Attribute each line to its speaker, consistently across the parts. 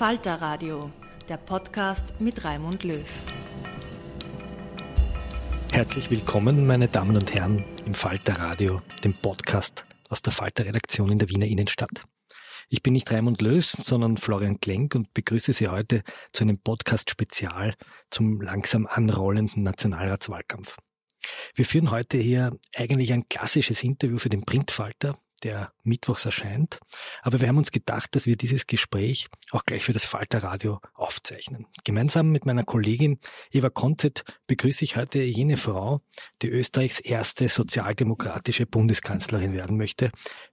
Speaker 1: Falter Radio, der Podcast mit Raimund Löw.
Speaker 2: Herzlich willkommen, meine Damen und Herren, im Falter Radio, dem Podcast aus der Falter Redaktion in der Wiener Innenstadt. Ich bin nicht Raimund Lös, sondern Florian Klenk und begrüße Sie heute zu einem Podcast-Spezial zum langsam anrollenden Nationalratswahlkampf. Wir führen heute hier eigentlich ein klassisches Interview für den Printfalter, der mittwochs erscheint. Aber wir haben uns gedacht, dass wir dieses Gespräch auch gleich für das Falterradio aufzeichnen. Gemeinsam mit meiner Kollegin Eva Konzett begrüße ich heute jene Frau, die Österreichs erste sozialdemokratische Bundeskanzlerin werden möchte,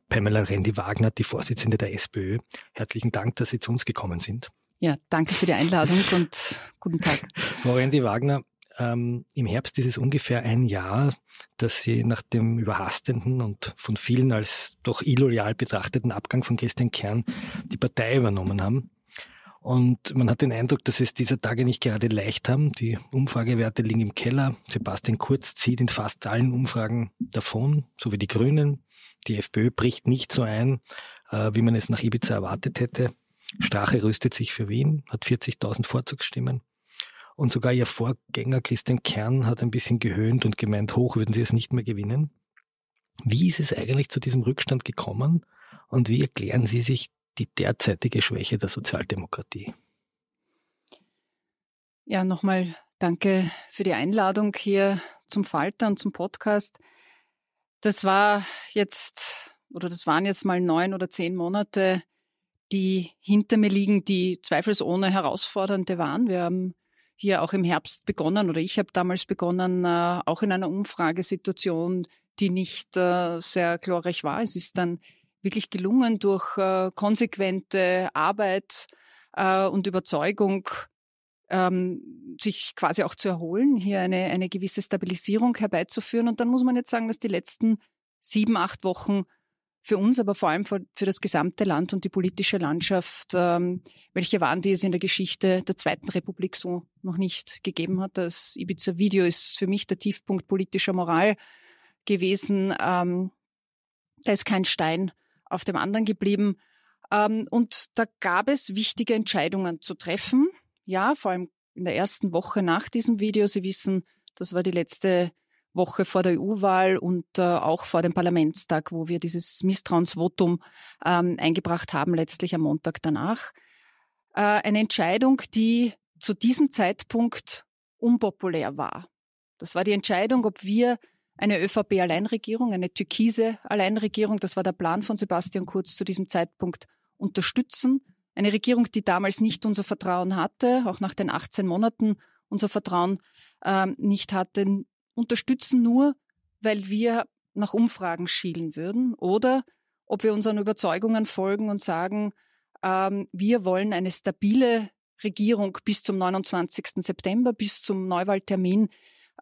Speaker 2: Pamela Rendi-Wagner, die Vorsitzende der SPÖ. Herzlichen Dank, dass Sie zu uns gekommen sind.
Speaker 3: Ja, danke für die Einladung und guten Tag.
Speaker 2: Frau Rendi-Wagner, ähm, Im Herbst ist es ungefähr ein Jahr, dass sie nach dem überhastenden und von vielen als doch illoyal betrachteten Abgang von Christian Kern die Partei übernommen haben. Und man hat den Eindruck, dass es dieser Tage nicht gerade leicht haben. Die Umfragewerte liegen im Keller. Sebastian Kurz zieht in fast allen Umfragen davon, so wie die Grünen. Die FPÖ bricht nicht so ein, äh, wie man es nach Ibiza erwartet hätte. Strache rüstet sich für Wien, hat 40.000 Vorzugsstimmen. Und sogar ihr Vorgänger Christian Kern hat ein bisschen gehöhnt und gemeint, hoch würden sie es nicht mehr gewinnen. Wie ist es eigentlich zu diesem Rückstand gekommen und wie erklären Sie sich die derzeitige Schwäche der Sozialdemokratie?
Speaker 3: Ja, nochmal danke für die Einladung hier zum Falter und zum Podcast. Das war jetzt, oder das waren jetzt mal neun oder zehn Monate, die hinter mir liegen, die zweifelsohne herausfordernde waren. Wir haben hier auch im Herbst begonnen oder ich habe damals begonnen, äh, auch in einer Umfragesituation, die nicht äh, sehr glorreich war. Es ist dann wirklich gelungen, durch äh, konsequente Arbeit und Überzeugung ähm, sich quasi auch zu erholen, hier eine, eine gewisse Stabilisierung herbeizuführen. Und dann muss man jetzt sagen, dass die letzten sieben, acht Wochen für uns, aber vor allem für, für das gesamte Land und die politische Landschaft, ähm, welche waren, die es in der Geschichte der Zweiten Republik so noch nicht gegeben hat. Das Ibiza-Video ist für mich der Tiefpunkt politischer Moral gewesen. Ähm, da ist kein Stein auf dem anderen geblieben. Ähm, und da gab es wichtige Entscheidungen zu treffen. Ja, vor allem in der ersten Woche nach diesem Video. Sie wissen, das war die letzte Woche vor der EU-Wahl und äh, auch vor dem Parlamentstag, wo wir dieses Misstrauensvotum ähm, eingebracht haben, letztlich am Montag danach. Äh, eine Entscheidung, die zu diesem Zeitpunkt unpopulär war. Das war die Entscheidung, ob wir eine ÖVP-Alleinregierung, eine türkise Alleinregierung, das war der Plan von Sebastian Kurz zu diesem Zeitpunkt, unterstützen. Eine Regierung, die damals nicht unser Vertrauen hatte, auch nach den 18 Monaten unser Vertrauen ähm, nicht hatte, unterstützen nur, weil wir nach Umfragen schielen würden oder ob wir unseren Überzeugungen folgen und sagen, ähm, wir wollen eine stabile Regierung bis zum 29. September, bis zum Neuwahltermin,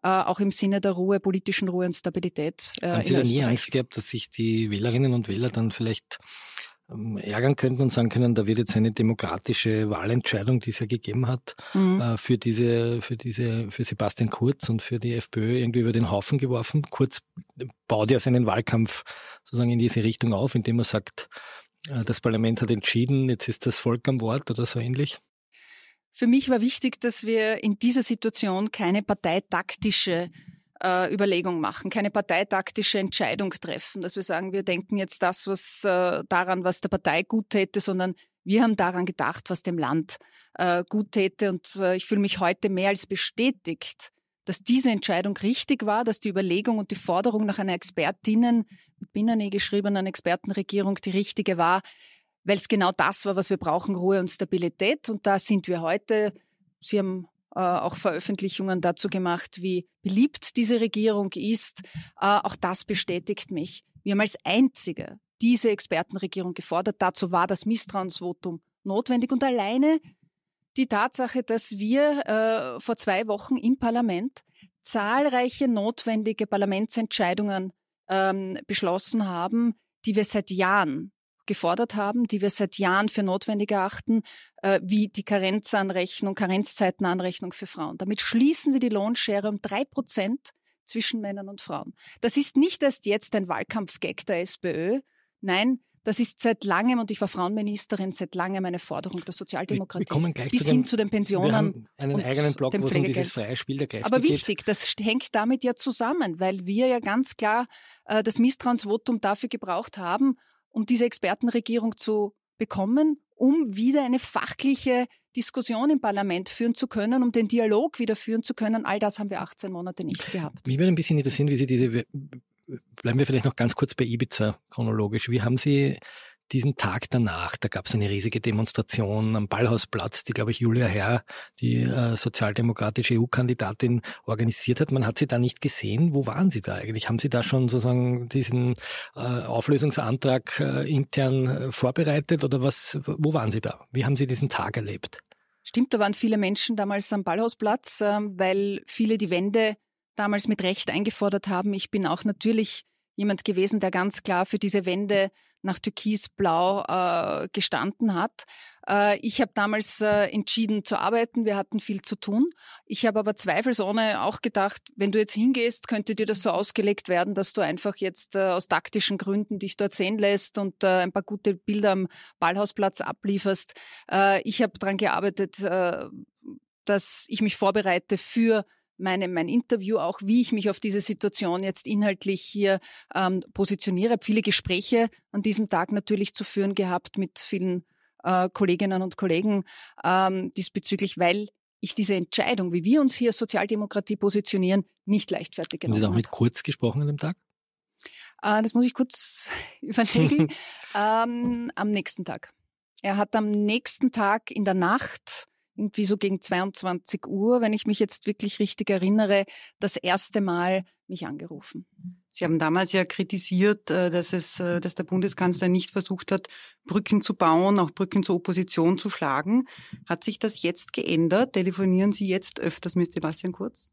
Speaker 3: äh, auch im Sinne der Ruhe, politischen Ruhe und Stabilität.
Speaker 2: Äh, Haben Sie da nie Angst gehabt, dass sich die Wählerinnen und Wähler dann vielleicht ärgern könnten und sagen können, da wird jetzt eine demokratische Wahlentscheidung, die es ja gegeben hat, mhm. äh, für diese, für diese, für Sebastian Kurz und für die FPÖ irgendwie über den Haufen geworfen. Kurz baut ja seinen Wahlkampf sozusagen in diese Richtung auf, indem er sagt, äh, das Parlament hat entschieden, jetzt ist das Volk am Wort oder so ähnlich.
Speaker 3: Für mich war wichtig, dass wir in dieser Situation keine parteitaktische äh, Überlegung machen, keine parteitaktische Entscheidung treffen, dass wir sagen, wir denken jetzt das, was äh, daran, was der Partei gut täte, sondern wir haben daran gedacht, was dem Land äh, gut täte. Und äh, ich fühle mich heute mehr als bestätigt, dass diese Entscheidung richtig war, dass die Überlegung und die Forderung nach einer Expertinnen mit Binnernähe geschriebenen Expertenregierung die richtige war, weil es genau das war, was wir brauchen, Ruhe und Stabilität. Und da sind wir heute. Sie haben auch Veröffentlichungen dazu gemacht, wie beliebt diese Regierung ist. Äh, auch das bestätigt mich. Wir haben als einzige diese Expertenregierung gefordert. Dazu war das Misstrauensvotum notwendig und alleine die Tatsache, dass wir äh, vor zwei Wochen im Parlament zahlreiche notwendige Parlamentsentscheidungen ähm, beschlossen haben, die wir seit Jahren gefordert haben, die wir seit Jahren für notwendig erachten, äh, wie die Karenzanrechnung, Karenzzeitenanrechnung für Frauen. Damit schließen wir die Lohnschere um drei Prozent zwischen Männern und Frauen. Das ist nicht erst jetzt ein Wahlkampfgag der SPÖ. Nein, das ist seit langem, und ich war Frauenministerin, seit langem eine Forderung der Sozialdemokratie. Wir
Speaker 2: kommen gleich
Speaker 3: bis
Speaker 2: zu, dem,
Speaker 3: hin zu den Pensionen. Wir haben
Speaker 2: einen eigenen Block, wo es um dieses freie Spiel der Kräfte
Speaker 3: Aber wichtig, geht. das hängt damit ja zusammen, weil wir ja ganz klar äh, das Misstrauensvotum dafür gebraucht haben, um diese Expertenregierung zu bekommen, um wieder eine fachliche Diskussion im Parlament führen zu können, um den Dialog wieder führen zu können. All das haben wir 18 Monate nicht gehabt.
Speaker 2: Mich würde ein bisschen interessieren, wie Sie diese, bleiben wir vielleicht noch ganz kurz bei Ibiza chronologisch. Wie haben Sie diesen Tag danach, da gab es eine riesige Demonstration am Ballhausplatz, die, glaube ich, Julia Herr, die äh, sozialdemokratische EU-Kandidatin, organisiert hat. Man hat sie da nicht gesehen. Wo waren Sie da eigentlich? Haben Sie da schon sozusagen diesen äh, Auflösungsantrag äh, intern äh, vorbereitet oder was? Wo waren Sie da? Wie haben Sie diesen Tag erlebt?
Speaker 3: Stimmt, da waren viele Menschen damals am Ballhausplatz, äh, weil viele die Wende damals mit Recht eingefordert haben. Ich bin auch natürlich jemand gewesen, der ganz klar für diese Wende nach Türkisblau äh, gestanden hat. Äh, ich habe damals äh, entschieden zu arbeiten. Wir hatten viel zu tun. Ich habe aber zweifelsohne auch gedacht, wenn du jetzt hingehst, könnte dir das so ausgelegt werden, dass du einfach jetzt äh, aus taktischen Gründen dich dort sehen lässt und äh, ein paar gute Bilder am Ballhausplatz ablieferst. Äh, ich habe daran gearbeitet, äh, dass ich mich vorbereite für meine, mein Interview auch, wie ich mich auf diese Situation jetzt inhaltlich hier ähm, positioniere. Ich habe viele Gespräche an diesem Tag natürlich zu führen gehabt mit vielen äh, Kolleginnen und Kollegen ähm, diesbezüglich, weil ich diese Entscheidung, wie wir uns hier Sozialdemokratie positionieren, nicht leichtfertig genommen
Speaker 2: Haben Sie auch mit Kurz gesprochen an dem Tag?
Speaker 3: Äh, das muss ich kurz überlegen. ähm, am nächsten Tag. Er hat am nächsten Tag in der Nacht irgendwie so gegen 22 Uhr, wenn ich mich jetzt wirklich richtig erinnere, das erste Mal mich angerufen.
Speaker 4: Sie haben damals ja kritisiert, äh, dass es, äh, dass der Bundeskanzler nicht versucht hat, Brücken zu bauen, auch Brücken zur Opposition zu schlagen. Hat sich das jetzt geändert? Telefonieren Sie jetzt öfters mit Sebastian Kurz?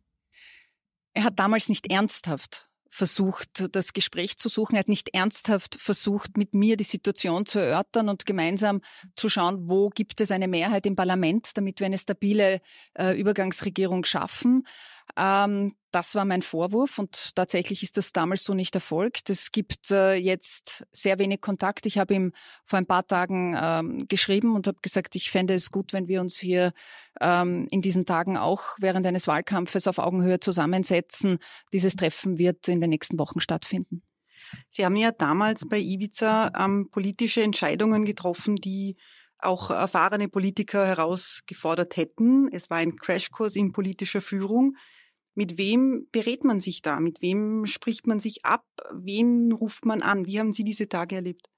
Speaker 3: Er hat damals nicht ernsthaft versucht, das Gespräch zu suchen. Er hat nicht ernsthaft versucht, mit mir die Situation zu erörtern und gemeinsam zu schauen, wo gibt es eine Mehrheit im Parlament, damit wir eine stabile äh, Übergangsregierung schaffen. Ähm, das war mein Vorwurf und tatsächlich ist das damals so nicht erfolgt. Es gibt äh, jetzt sehr wenig Kontakt. Ich habe ihm vor ein paar Tagen ähm, geschrieben und habe gesagt, ich fände es gut, wenn wir uns hier ähm, in diesen Tagen auch während eines Wahlkampfes auf Augenhöhe zusammensetzen. Dieses Treffen wird in den nächsten Wochen stattfinden.
Speaker 4: Sie haben ja damals bei Ibiza ähm, politische Entscheidungen getroffen, die auch erfahrene Politiker herausgefordert hätten. Es war ein Crashkurs in politischer Führung. Mit wem berät man sich da? Mit wem spricht man sich ab? Wen ruft man an? Wie haben Sie diese Tage erlebt?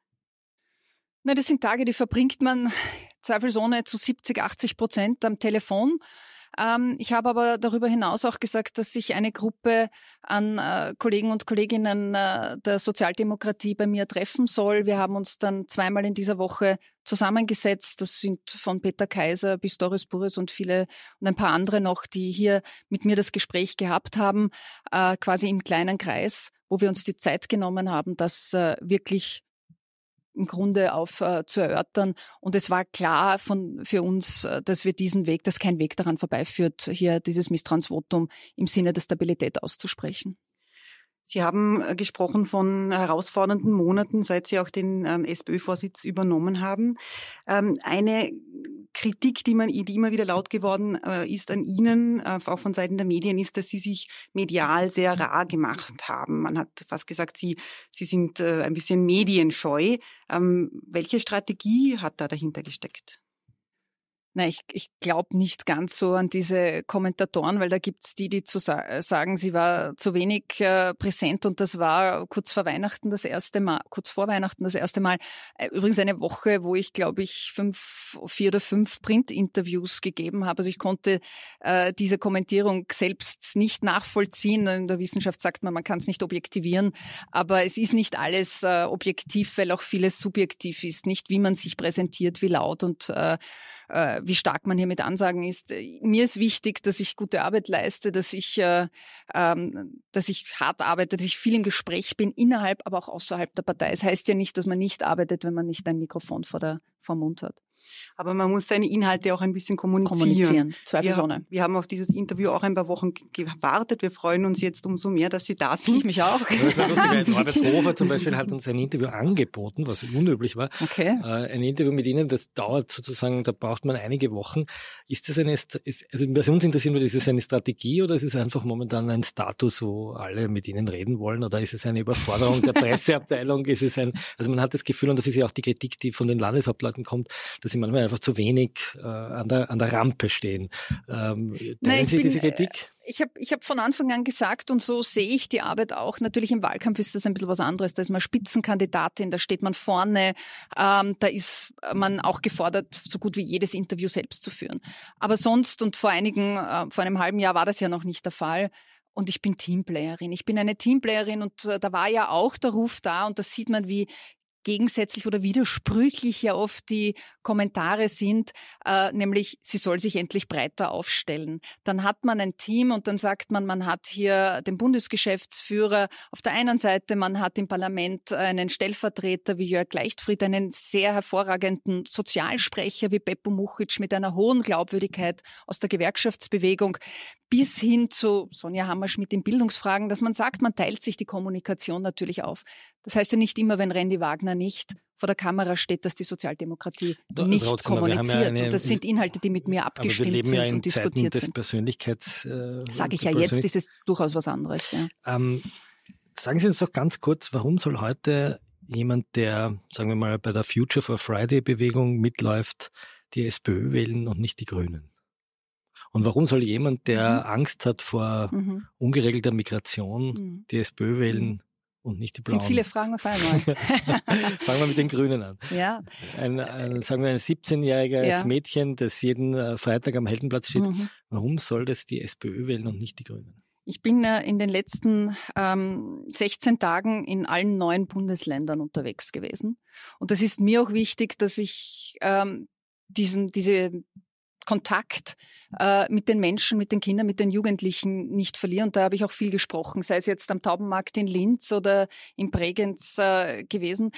Speaker 3: Na, das sind Tage, die verbringt man zweifelsohne zu 70, 80 Prozent am Telefon. Ähm, ich habe aber darüber hinaus auch gesagt, dass sich eine Gruppe an äh, Kollegen und Kolleginnen äh, der Sozialdemokratie bei mir treffen soll. Wir haben uns dann zweimal in dieser Woche zusammengesetzt. Das sind von Peter Kaiser bis Doris Burres und viele und ein paar andere noch, die hier mit mir das Gespräch gehabt haben, äh, quasi im kleinen Kreis, wo wir uns die Zeit genommen haben, das äh, wirklich im Grunde auf äh, zu erörtern. Und es war klar von, für uns, äh, dass wir diesen Weg, dass kein Weg daran vorbeiführt, hier dieses Misstrauensvotum im Sinne der Stabilität auszusprechen.
Speaker 4: Sie haben äh, gesprochen von herausfordernden Monaten, seit Sie auch den ähm, SPÖ-Vorsitz übernommen haben. Ähm, eine Kritik, die, man, die immer wieder laut geworden äh, ist an Ihnen, äh, auch von Seiten der Medien, ist, dass Sie sich medial sehr rar gemacht haben. Man hat fast gesagt, Sie, Sie sind ein bisschen medienscheu. Ähm, welche Strategie hat da dahinter gesteckt?
Speaker 3: Na, ich, ich glaube nicht ganz so an diese Kommentatoren, weil da gibt's die, die zu sa sagen, sie war zu wenig äh, präsent und das war kurz vor Weihnachten das erste Mal, kurz vor Weihnachten das erste Mal. Äh, übrigens eine Woche, wo ich, glaube ich, fünf, vier oder fünf Print-Interviews gegeben habe. Also ich konnte äh, diese Kommentierung selbst nicht nachvollziehen. In der Wissenschaft sagt man, man kann es nicht objektivieren, aber es ist nicht alles äh, objektiv, weil auch vieles subjektiv ist. Nicht wie man sich präsentiert, wie laut und äh, äh, wie stark man hier mit Ansagen ist. Mir ist wichtig, dass ich gute Arbeit leiste, dass ich, äh, ähm, dass ich hart arbeite, dass ich viel im Gespräch bin, innerhalb, aber auch außerhalb der Partei. Es heißt ja nicht, dass man nicht arbeitet, wenn man nicht ein Mikrofon vor der vom Mund hat.
Speaker 4: Aber man muss seine Inhalte auch ein bisschen kommunizieren.
Speaker 3: Kommunizieren, zweifelsohne.
Speaker 4: Wir, wir haben auf dieses Interview auch ein paar Wochen gewartet. Wir freuen uns jetzt umso mehr, dass Sie da sind.
Speaker 3: Ich mich auch.
Speaker 2: Norbert Hofer zum Beispiel hat uns ein Interview angeboten, was unüblich war.
Speaker 3: Okay.
Speaker 2: Äh, ein Interview mit Ihnen, das dauert sozusagen, da braucht man einige Wochen. Ist das eine, ist, also bei uns interessiert nur, ist es eine Strategie oder ist es einfach momentan ein Status, wo alle mit Ihnen reden wollen oder ist es eine Überforderung der Presseabteilung? ist es ein, also man hat das Gefühl, und das ist ja auch die Kritik, die von den Landeshauptleuten kommt, dass sie manchmal einfach zu wenig äh, an, der, an der Rampe stehen. Ähm,
Speaker 3: Nein, Sie bin, diese Kritik? Äh, ich habe ich hab von Anfang an gesagt, und so sehe ich die Arbeit auch, natürlich im Wahlkampf ist das ein bisschen was anderes. Da ist man Spitzenkandidatin, da steht man vorne, ähm, da ist man auch gefordert, so gut wie jedes Interview selbst zu führen. Aber sonst, und vor einigen, äh, vor einem halben Jahr war das ja noch nicht der Fall, und ich bin Teamplayerin. Ich bin eine Teamplayerin und äh, da war ja auch der Ruf da und da sieht man, wie gegensätzlich oder widersprüchlich ja oft die Kommentare sind, äh, nämlich sie soll sich endlich breiter aufstellen. Dann hat man ein Team und dann sagt man, man hat hier den Bundesgeschäftsführer auf der einen Seite, man hat im Parlament einen Stellvertreter wie Jörg Leichtfried, einen sehr hervorragenden Sozialsprecher wie Beppo Muchic mit einer hohen Glaubwürdigkeit aus der Gewerkschaftsbewegung bis hin zu Sonja Hammerschmidt in Bildungsfragen, dass man sagt, man teilt sich die Kommunikation natürlich auf. Das heißt ja nicht immer, wenn Randy Wagner nicht vor der Kamera steht, dass die Sozialdemokratie da, nicht trotzdem, kommuniziert. Ja eine, und das sind Inhalte, die mit mir abgestimmt sind ja und diskutiert
Speaker 2: des
Speaker 3: sind.
Speaker 2: Persönlichkeits,
Speaker 3: äh, Sage ich ja jetzt, ist es durchaus was anderes. Ja.
Speaker 2: Ähm, sagen Sie uns doch ganz kurz, warum soll heute jemand, der, sagen wir mal, bei der Future for Friday Bewegung mitläuft, die SPÖ wählen und nicht die Grünen? Und warum soll jemand, der mhm. Angst hat vor mhm. ungeregelter Migration, mhm. die SPÖ wählen mhm. und nicht die Blauen?
Speaker 3: Das sind viele Fragen auf einmal.
Speaker 2: Fangen wir mit den Grünen an.
Speaker 3: Ja.
Speaker 2: Ein, ein sagen wir ein 17-jähriges ja. Mädchen, das jeden äh, Freitag am Heldenplatz steht. Mhm. Warum soll das die SPÖ wählen und nicht die Grünen?
Speaker 3: Ich bin äh, in den letzten ähm, 16 Tagen in allen neuen Bundesländern unterwegs gewesen. Und das ist mir auch wichtig, dass ich ähm, diesen, diese Kontakt äh, mit den Menschen, mit den Kindern, mit den Jugendlichen nicht verlieren. Und da habe ich auch viel gesprochen, sei es jetzt am Taubenmarkt in Linz oder in Bregenz äh, gewesen.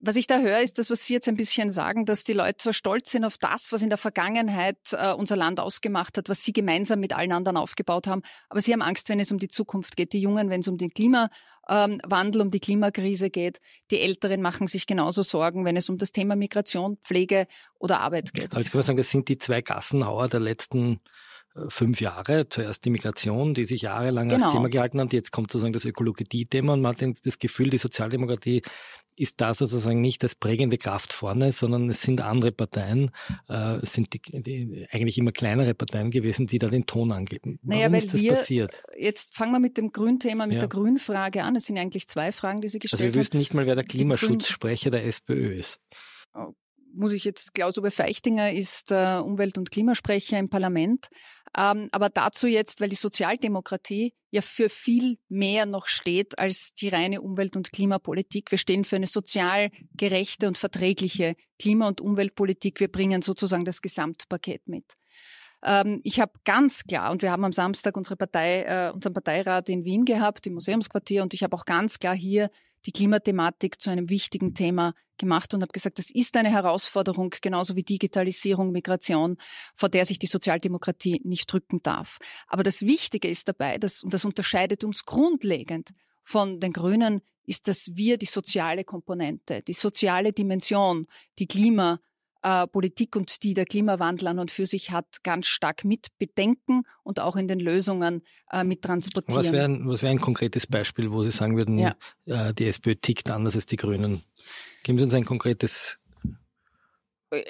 Speaker 3: Was ich da höre, ist das, was Sie jetzt ein bisschen sagen, dass die Leute zwar stolz sind auf das, was in der Vergangenheit äh, unser Land ausgemacht hat, was sie gemeinsam mit allen anderen aufgebaut haben, aber sie haben Angst, wenn es um die Zukunft geht. Die Jungen, wenn es um den Klimawandel, um die Klimakrise geht. Die Älteren machen sich genauso Sorgen, wenn es um das Thema Migration, Pflege oder Arbeit geht.
Speaker 2: Aber jetzt kann man sagen, das sind die zwei Gassenhauer der letzten fünf Jahre. Zuerst die Migration, die sich jahrelang genau. als Thema gehalten hat. Jetzt kommt sozusagen das Ökologie-Thema und man hat das Gefühl, die Sozialdemokratie ist da sozusagen nicht als prägende Kraft vorne, sondern es sind andere Parteien, äh, es sind die, die, eigentlich immer kleinere Parteien gewesen, die da den Ton angeben.
Speaker 3: Warum naja, ist das wir, passiert? Jetzt fangen wir mit dem Grünthema, mit ja. der Grünfrage an. Es sind eigentlich zwei Fragen, die Sie gestellt haben.
Speaker 2: Also wir wüssten nicht mal, wer der Klimaschutzsprecher der SPÖ ist.
Speaker 3: Oh, muss ich jetzt, Klaus-Uwe Feichtinger ist äh, Umwelt- und Klimasprecher im Parlament. Ähm, aber dazu jetzt, weil die Sozialdemokratie ja für viel mehr noch steht als die reine Umwelt- und Klimapolitik. Wir stehen für eine sozial gerechte und verträgliche Klima- und Umweltpolitik. Wir bringen sozusagen das Gesamtpaket mit. Ähm, ich habe ganz klar, und wir haben am Samstag unsere Partei, äh, unseren Parteirat in Wien gehabt, im Museumsquartier, und ich habe auch ganz klar hier die Klimathematik zu einem wichtigen Thema gemacht und habe gesagt, das ist eine Herausforderung, genauso wie Digitalisierung, Migration, vor der sich die Sozialdemokratie nicht drücken darf. Aber das Wichtige ist dabei, dass, und das unterscheidet uns grundlegend von den Grünen, ist, dass wir die soziale Komponente, die soziale Dimension, die Klima, äh, Politik und die der Klimawandel an und für sich hat, ganz stark mit bedenken und auch in den Lösungen äh, mit transportieren.
Speaker 2: Was wäre ein, wär ein konkretes Beispiel, wo Sie sagen würden, ja. äh, die SPÖ tickt anders als die Grünen? Geben Sie uns ein konkretes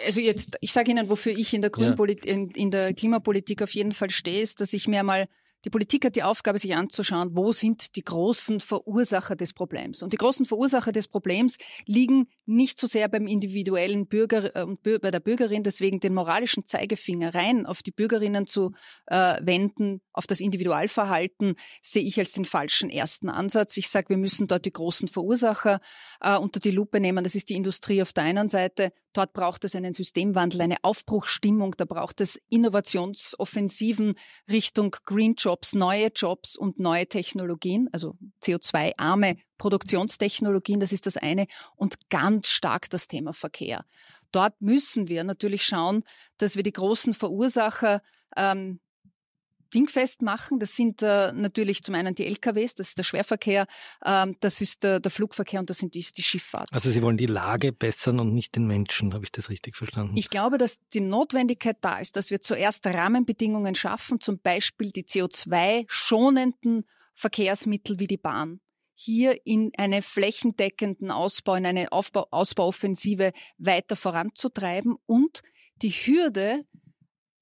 Speaker 3: also jetzt, ich sage Ihnen, wofür ich in der, Grünpolit ja. in, in, der Klimapolitik auf jeden Fall stehe, ist, dass ich mir mal die Politik hat die Aufgabe, sich anzuschauen, wo sind die großen Verursacher des Problems. Und die großen Verursacher des Problems liegen nicht so sehr beim individuellen Bürger äh, und bei der Bürgerin, deswegen den moralischen Zeigefinger rein auf die Bürgerinnen zu äh, wenden, auf das Individualverhalten, sehe ich als den falschen ersten Ansatz. Ich sage, wir müssen dort die großen Verursacher äh, unter die Lupe nehmen. Das ist die Industrie auf der einen Seite. Dort braucht es einen Systemwandel, eine Aufbruchstimmung. Da braucht es Innovationsoffensiven Richtung Green Jobs, neue Jobs und neue Technologien, also CO2-arme Produktionstechnologien, das ist das eine. Und ganz stark das Thema Verkehr. Dort müssen wir natürlich schauen, dass wir die großen Verursacher ähm, dingfest machen. Das sind äh, natürlich zum einen die LKWs, das ist der Schwerverkehr, ähm, das ist der, der, Flugverkehr und das sind die, die Schifffahrt.
Speaker 2: Also Sie wollen die Lage bessern und nicht den Menschen, habe ich das richtig verstanden?
Speaker 3: Ich glaube, dass die Notwendigkeit da ist, dass wir zuerst Rahmenbedingungen schaffen, zum Beispiel die CO2-schonenden Verkehrsmittel wie die Bahn hier in eine flächendeckenden Ausbau, in eine Aufbau, Ausbauoffensive weiter voranzutreiben und die Hürde,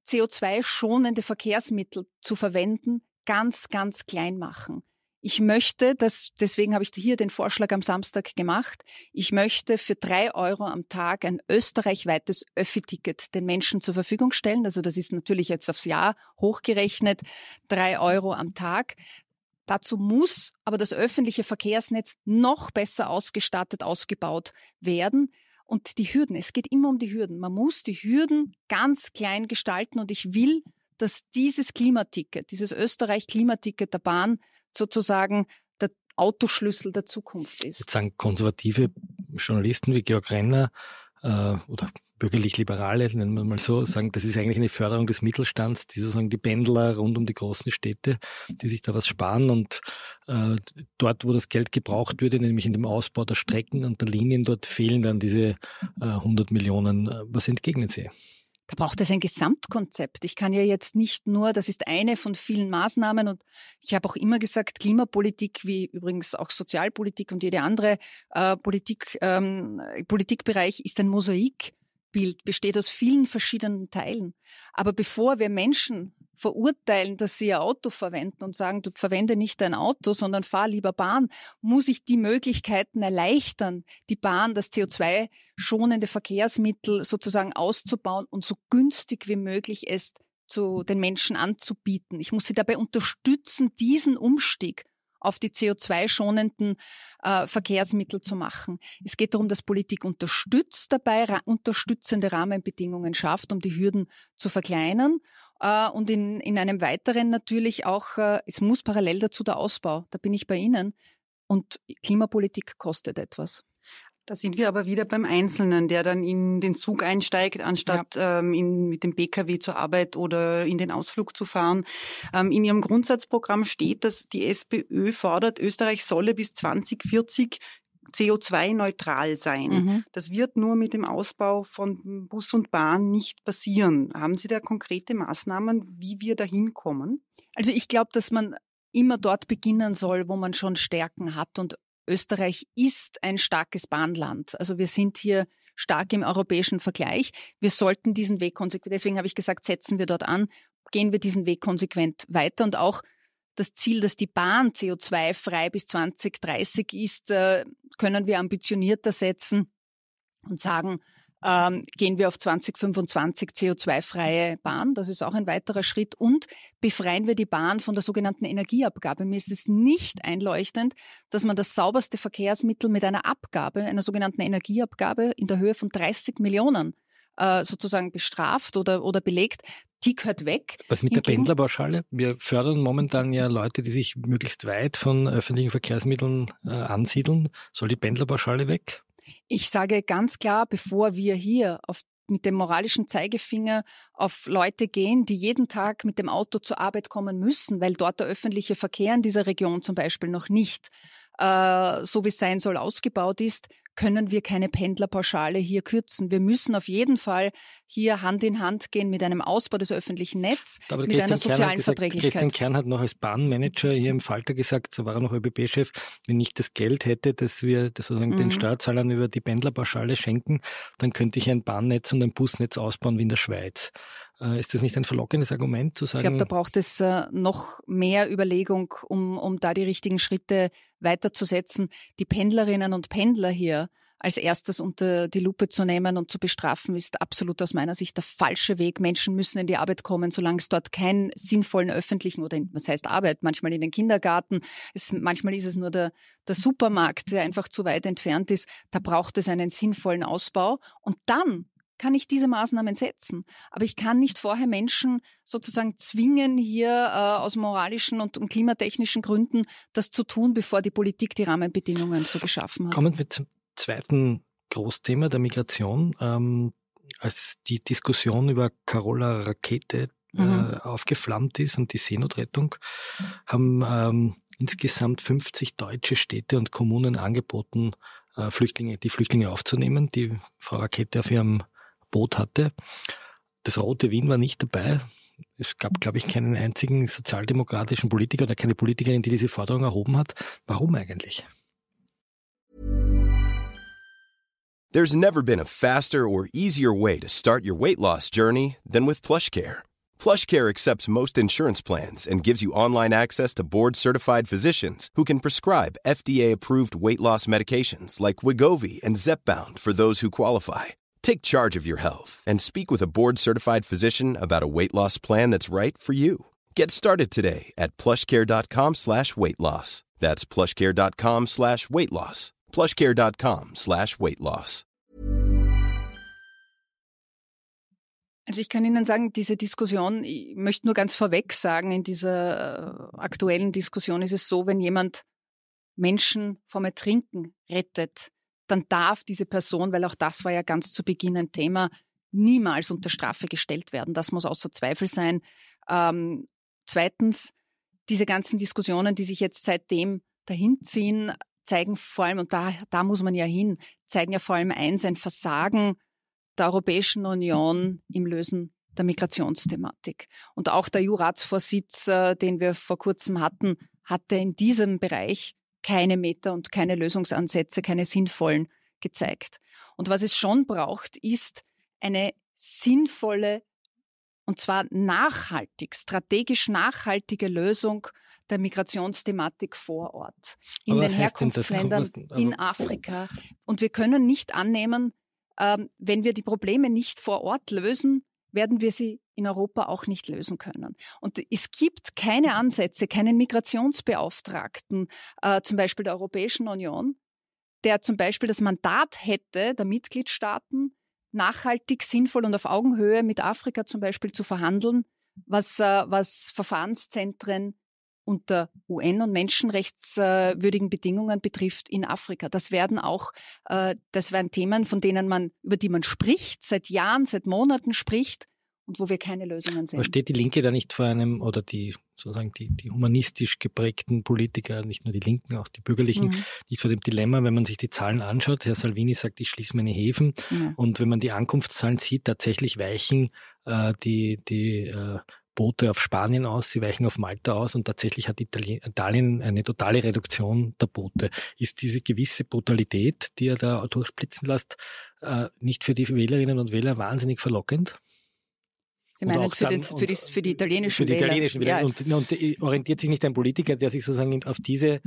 Speaker 3: CO2-schonende Verkehrsmittel zu verwenden, ganz, ganz klein machen. Ich möchte, das, deswegen habe ich hier den Vorschlag am Samstag gemacht, ich möchte für drei Euro am Tag ein österreichweites Öffi-Ticket den Menschen zur Verfügung stellen. Also das ist natürlich jetzt aufs Jahr hochgerechnet, drei Euro am Tag. Dazu muss aber das öffentliche Verkehrsnetz noch besser ausgestattet, ausgebaut werden. Und die Hürden, es geht immer um die Hürden. Man muss die Hürden ganz klein gestalten und ich will, dass dieses Klimaticket, dieses Österreich-Klimaticket der Bahn sozusagen der Autoschlüssel der Zukunft ist.
Speaker 2: Jetzt sagen konservative Journalisten wie Georg Renner äh, oder bürgerlich-liberale, nennen wir mal so, sagen, das ist eigentlich eine Förderung des Mittelstands, die sozusagen die Pendler rund um die großen Städte, die sich da was sparen und äh, dort, wo das Geld gebraucht würde, nämlich in dem Ausbau der Strecken und der Linien, dort fehlen dann diese äh, 100 Millionen. Was entgegnen Sie?
Speaker 3: Da braucht es ein Gesamtkonzept. Ich kann ja jetzt nicht nur, das ist eine von vielen Maßnahmen und ich habe auch immer gesagt, Klimapolitik wie übrigens auch Sozialpolitik und jede andere äh, Politik, ähm, Politikbereich ist ein Mosaik Bild besteht aus vielen verschiedenen Teilen. Aber bevor wir Menschen verurteilen, dass sie ihr Auto verwenden und sagen, du verwende nicht dein Auto, sondern fahr lieber Bahn, muss ich die Möglichkeiten erleichtern, die Bahn, das CO2-schonende Verkehrsmittel sozusagen auszubauen und so günstig wie möglich es zu den Menschen anzubieten. Ich muss sie dabei unterstützen, diesen Umstieg auf die CO2-schonenden äh, Verkehrsmittel zu machen. Es geht darum, dass Politik unterstützt dabei, ra unterstützende Rahmenbedingungen schafft, um die Hürden zu verkleinern. Äh, und in, in einem weiteren natürlich auch, äh, es muss parallel dazu der Ausbau. Da bin ich bei Ihnen. Und Klimapolitik kostet etwas.
Speaker 4: Da sind wir aber wieder beim Einzelnen, der dann in den Zug einsteigt, anstatt ja. ähm, in, mit dem Pkw zur Arbeit oder in den Ausflug zu fahren. Ähm, in Ihrem Grundsatzprogramm steht, dass die SPÖ fordert, Österreich solle bis 2040 CO2-neutral sein. Mhm. Das wird nur mit dem Ausbau von Bus und Bahn nicht passieren. Haben Sie da konkrete Maßnahmen, wie wir dahin kommen?
Speaker 3: Also ich glaube, dass man immer dort beginnen soll, wo man schon Stärken hat. Und Österreich ist ein starkes Bahnland. Also wir sind hier stark im europäischen Vergleich. Wir sollten diesen Weg konsequent, deswegen habe ich gesagt, setzen wir dort an, gehen wir diesen Weg konsequent weiter und auch das Ziel, dass die Bahn CO2-frei bis 2030 ist, äh, können wir ambitionierter setzen und sagen, ähm, gehen wir auf 2025 CO2-freie Bahn. Das ist auch ein weiterer Schritt. Und befreien wir die Bahn von der sogenannten Energieabgabe. Mir ist es nicht einleuchtend, dass man das sauberste Verkehrsmittel mit einer Abgabe, einer sogenannten Energieabgabe in der Höhe von 30 Millionen äh, sozusagen bestraft oder, oder belegt, die gehört weg.
Speaker 2: Was mit Hingegen, der Pendlerpauschale? Wir fördern momentan ja Leute, die sich möglichst weit von öffentlichen Verkehrsmitteln äh, ansiedeln. Soll die Pendlerpauschale weg?
Speaker 3: Ich sage ganz klar, bevor wir hier auf mit dem moralischen Zeigefinger auf Leute gehen, die jeden Tag mit dem Auto zur Arbeit kommen müssen, weil dort der öffentliche Verkehr in dieser Region zum Beispiel noch nicht äh, so wie es sein soll ausgebaut ist, können wir keine Pendlerpauschale hier kürzen. Wir müssen auf jeden Fall hier Hand in Hand gehen mit einem Ausbau des öffentlichen Netzes, mit Christian einer sozialen
Speaker 2: gesagt,
Speaker 3: Verträglichkeit.
Speaker 2: Christian Kern hat noch als Bahnmanager hier im Falter gesagt, so war er noch ÖBB-Chef, wenn ich das Geld hätte, dass wir das sozusagen mhm. den Steuerzahlern über die Pendlerpauschale schenken, dann könnte ich ein Bahnnetz und ein Busnetz ausbauen wie in der Schweiz. Äh, ist das nicht ein verlockendes Argument zu sagen?
Speaker 3: Ich glaube, da braucht es äh, noch mehr Überlegung, um, um da die richtigen Schritte weiterzusetzen. Die Pendlerinnen und Pendler hier als erstes unter die Lupe zu nehmen und zu bestrafen, ist absolut aus meiner Sicht der falsche Weg. Menschen müssen in die Arbeit kommen, solange es dort keinen sinnvollen öffentlichen oder was heißt Arbeit, manchmal in den Kindergarten, es, manchmal ist es nur der, der Supermarkt, der einfach zu weit entfernt ist. Da braucht es einen sinnvollen Ausbau. Und dann kann ich diese Maßnahmen setzen. Aber ich kann nicht vorher Menschen sozusagen zwingen, hier äh, aus moralischen und, und klimatechnischen Gründen das zu tun, bevor die Politik die Rahmenbedingungen so geschaffen hat.
Speaker 2: Kommen wir zum zweiten Großthema der Migration. Ähm, als die Diskussion über Carola Rakete äh, mhm. aufgeflammt ist und die Seenotrettung, haben ähm, insgesamt 50 deutsche Städte und Kommunen angeboten, äh, Flüchtlinge, die Flüchtlinge aufzunehmen, die Frau Rakete auf ihrem Boot hatte. Das Rote Wien war nicht dabei. Es gab, glaube ich, keinen einzigen sozialdemokratischen Politiker oder keine Politikerin, die diese Forderung erhoben hat. Warum eigentlich?
Speaker 5: There's never been a faster or easier way to start your weight loss journey than with PlushCare. PlushCare accepts most insurance plans and gives you online access to board-certified physicians who can prescribe FDA-approved weight loss medications like Wigovi and Zepbound for those who qualify. Take charge of your health and speak with a board certified physician about a weight loss plan that's right for you. Get started today at plushcare.com slash weight loss. That's plushcare.com slash weight loss. Plushcare.com slash weight loss.
Speaker 3: Also ich kann Ihnen sagen, diese Diskussion, ich möchte nur ganz vorweg sagen, in dieser äh, aktuellen Diskussion ist es so, wenn jemand Menschen vom Ertrinken rettet, dann darf diese Person, weil auch das war ja ganz zu Beginn ein Thema, niemals unter Strafe gestellt werden. Das muss außer Zweifel sein. Ähm, zweitens, diese ganzen Diskussionen, die sich jetzt seitdem dahinziehen, zeigen vor allem, und da, da muss man ja hin, zeigen ja vor allem eins, ein Versagen der Europäischen Union im Lösen der Migrationsthematik. Und auch der EU-Ratsvorsitz, äh, den wir vor kurzem hatten, hatte in diesem Bereich keine Meter und keine Lösungsansätze, keine sinnvollen gezeigt. Und was es schon braucht, ist eine sinnvolle und zwar nachhaltig, strategisch nachhaltige Lösung der Migrationsthematik vor Ort, in den Herkunftsländern, in Afrika. Und wir können nicht annehmen, ähm, wenn wir die Probleme nicht vor Ort lösen, werden wir sie in Europa auch nicht lösen können. Und es gibt keine Ansätze, keinen Migrationsbeauftragten, äh, zum Beispiel der Europäischen Union, der zum Beispiel das Mandat hätte, der Mitgliedstaaten nachhaltig, sinnvoll und auf Augenhöhe mit Afrika zum Beispiel zu verhandeln, was, äh, was Verfahrenszentren unter UN- und menschenrechtswürdigen Bedingungen betrifft in Afrika. Das werden auch, äh, das wären Themen, von denen man, über die man spricht, seit Jahren, seit Monaten spricht und wo wir keine Lösungen sehen.
Speaker 2: Aber steht die Linke da nicht vor einem, oder die sozusagen die, die humanistisch geprägten Politiker, nicht nur die Linken, auch die Bürgerlichen, mhm. nicht vor dem Dilemma, wenn man sich die Zahlen anschaut. Herr Salvini sagt, ich schließe meine Häfen. Ja. Und wenn man die Ankunftszahlen sieht, tatsächlich weichen äh, die, die äh, Boote auf Spanien aus, sie weichen auf Malta aus und tatsächlich hat Italien eine totale Reduktion der Boote. Ist diese gewisse Brutalität, die er da durchblitzen lässt, äh, nicht für die Wählerinnen und Wähler wahnsinnig verlockend?
Speaker 3: Sie meinen für, dann, den, für, die, für, die, italienischen
Speaker 2: Für die Wähler. italienischen Wähler. Ja. Und, und, orientiert sich nicht ein Politiker, der sich sozusagen auf diese,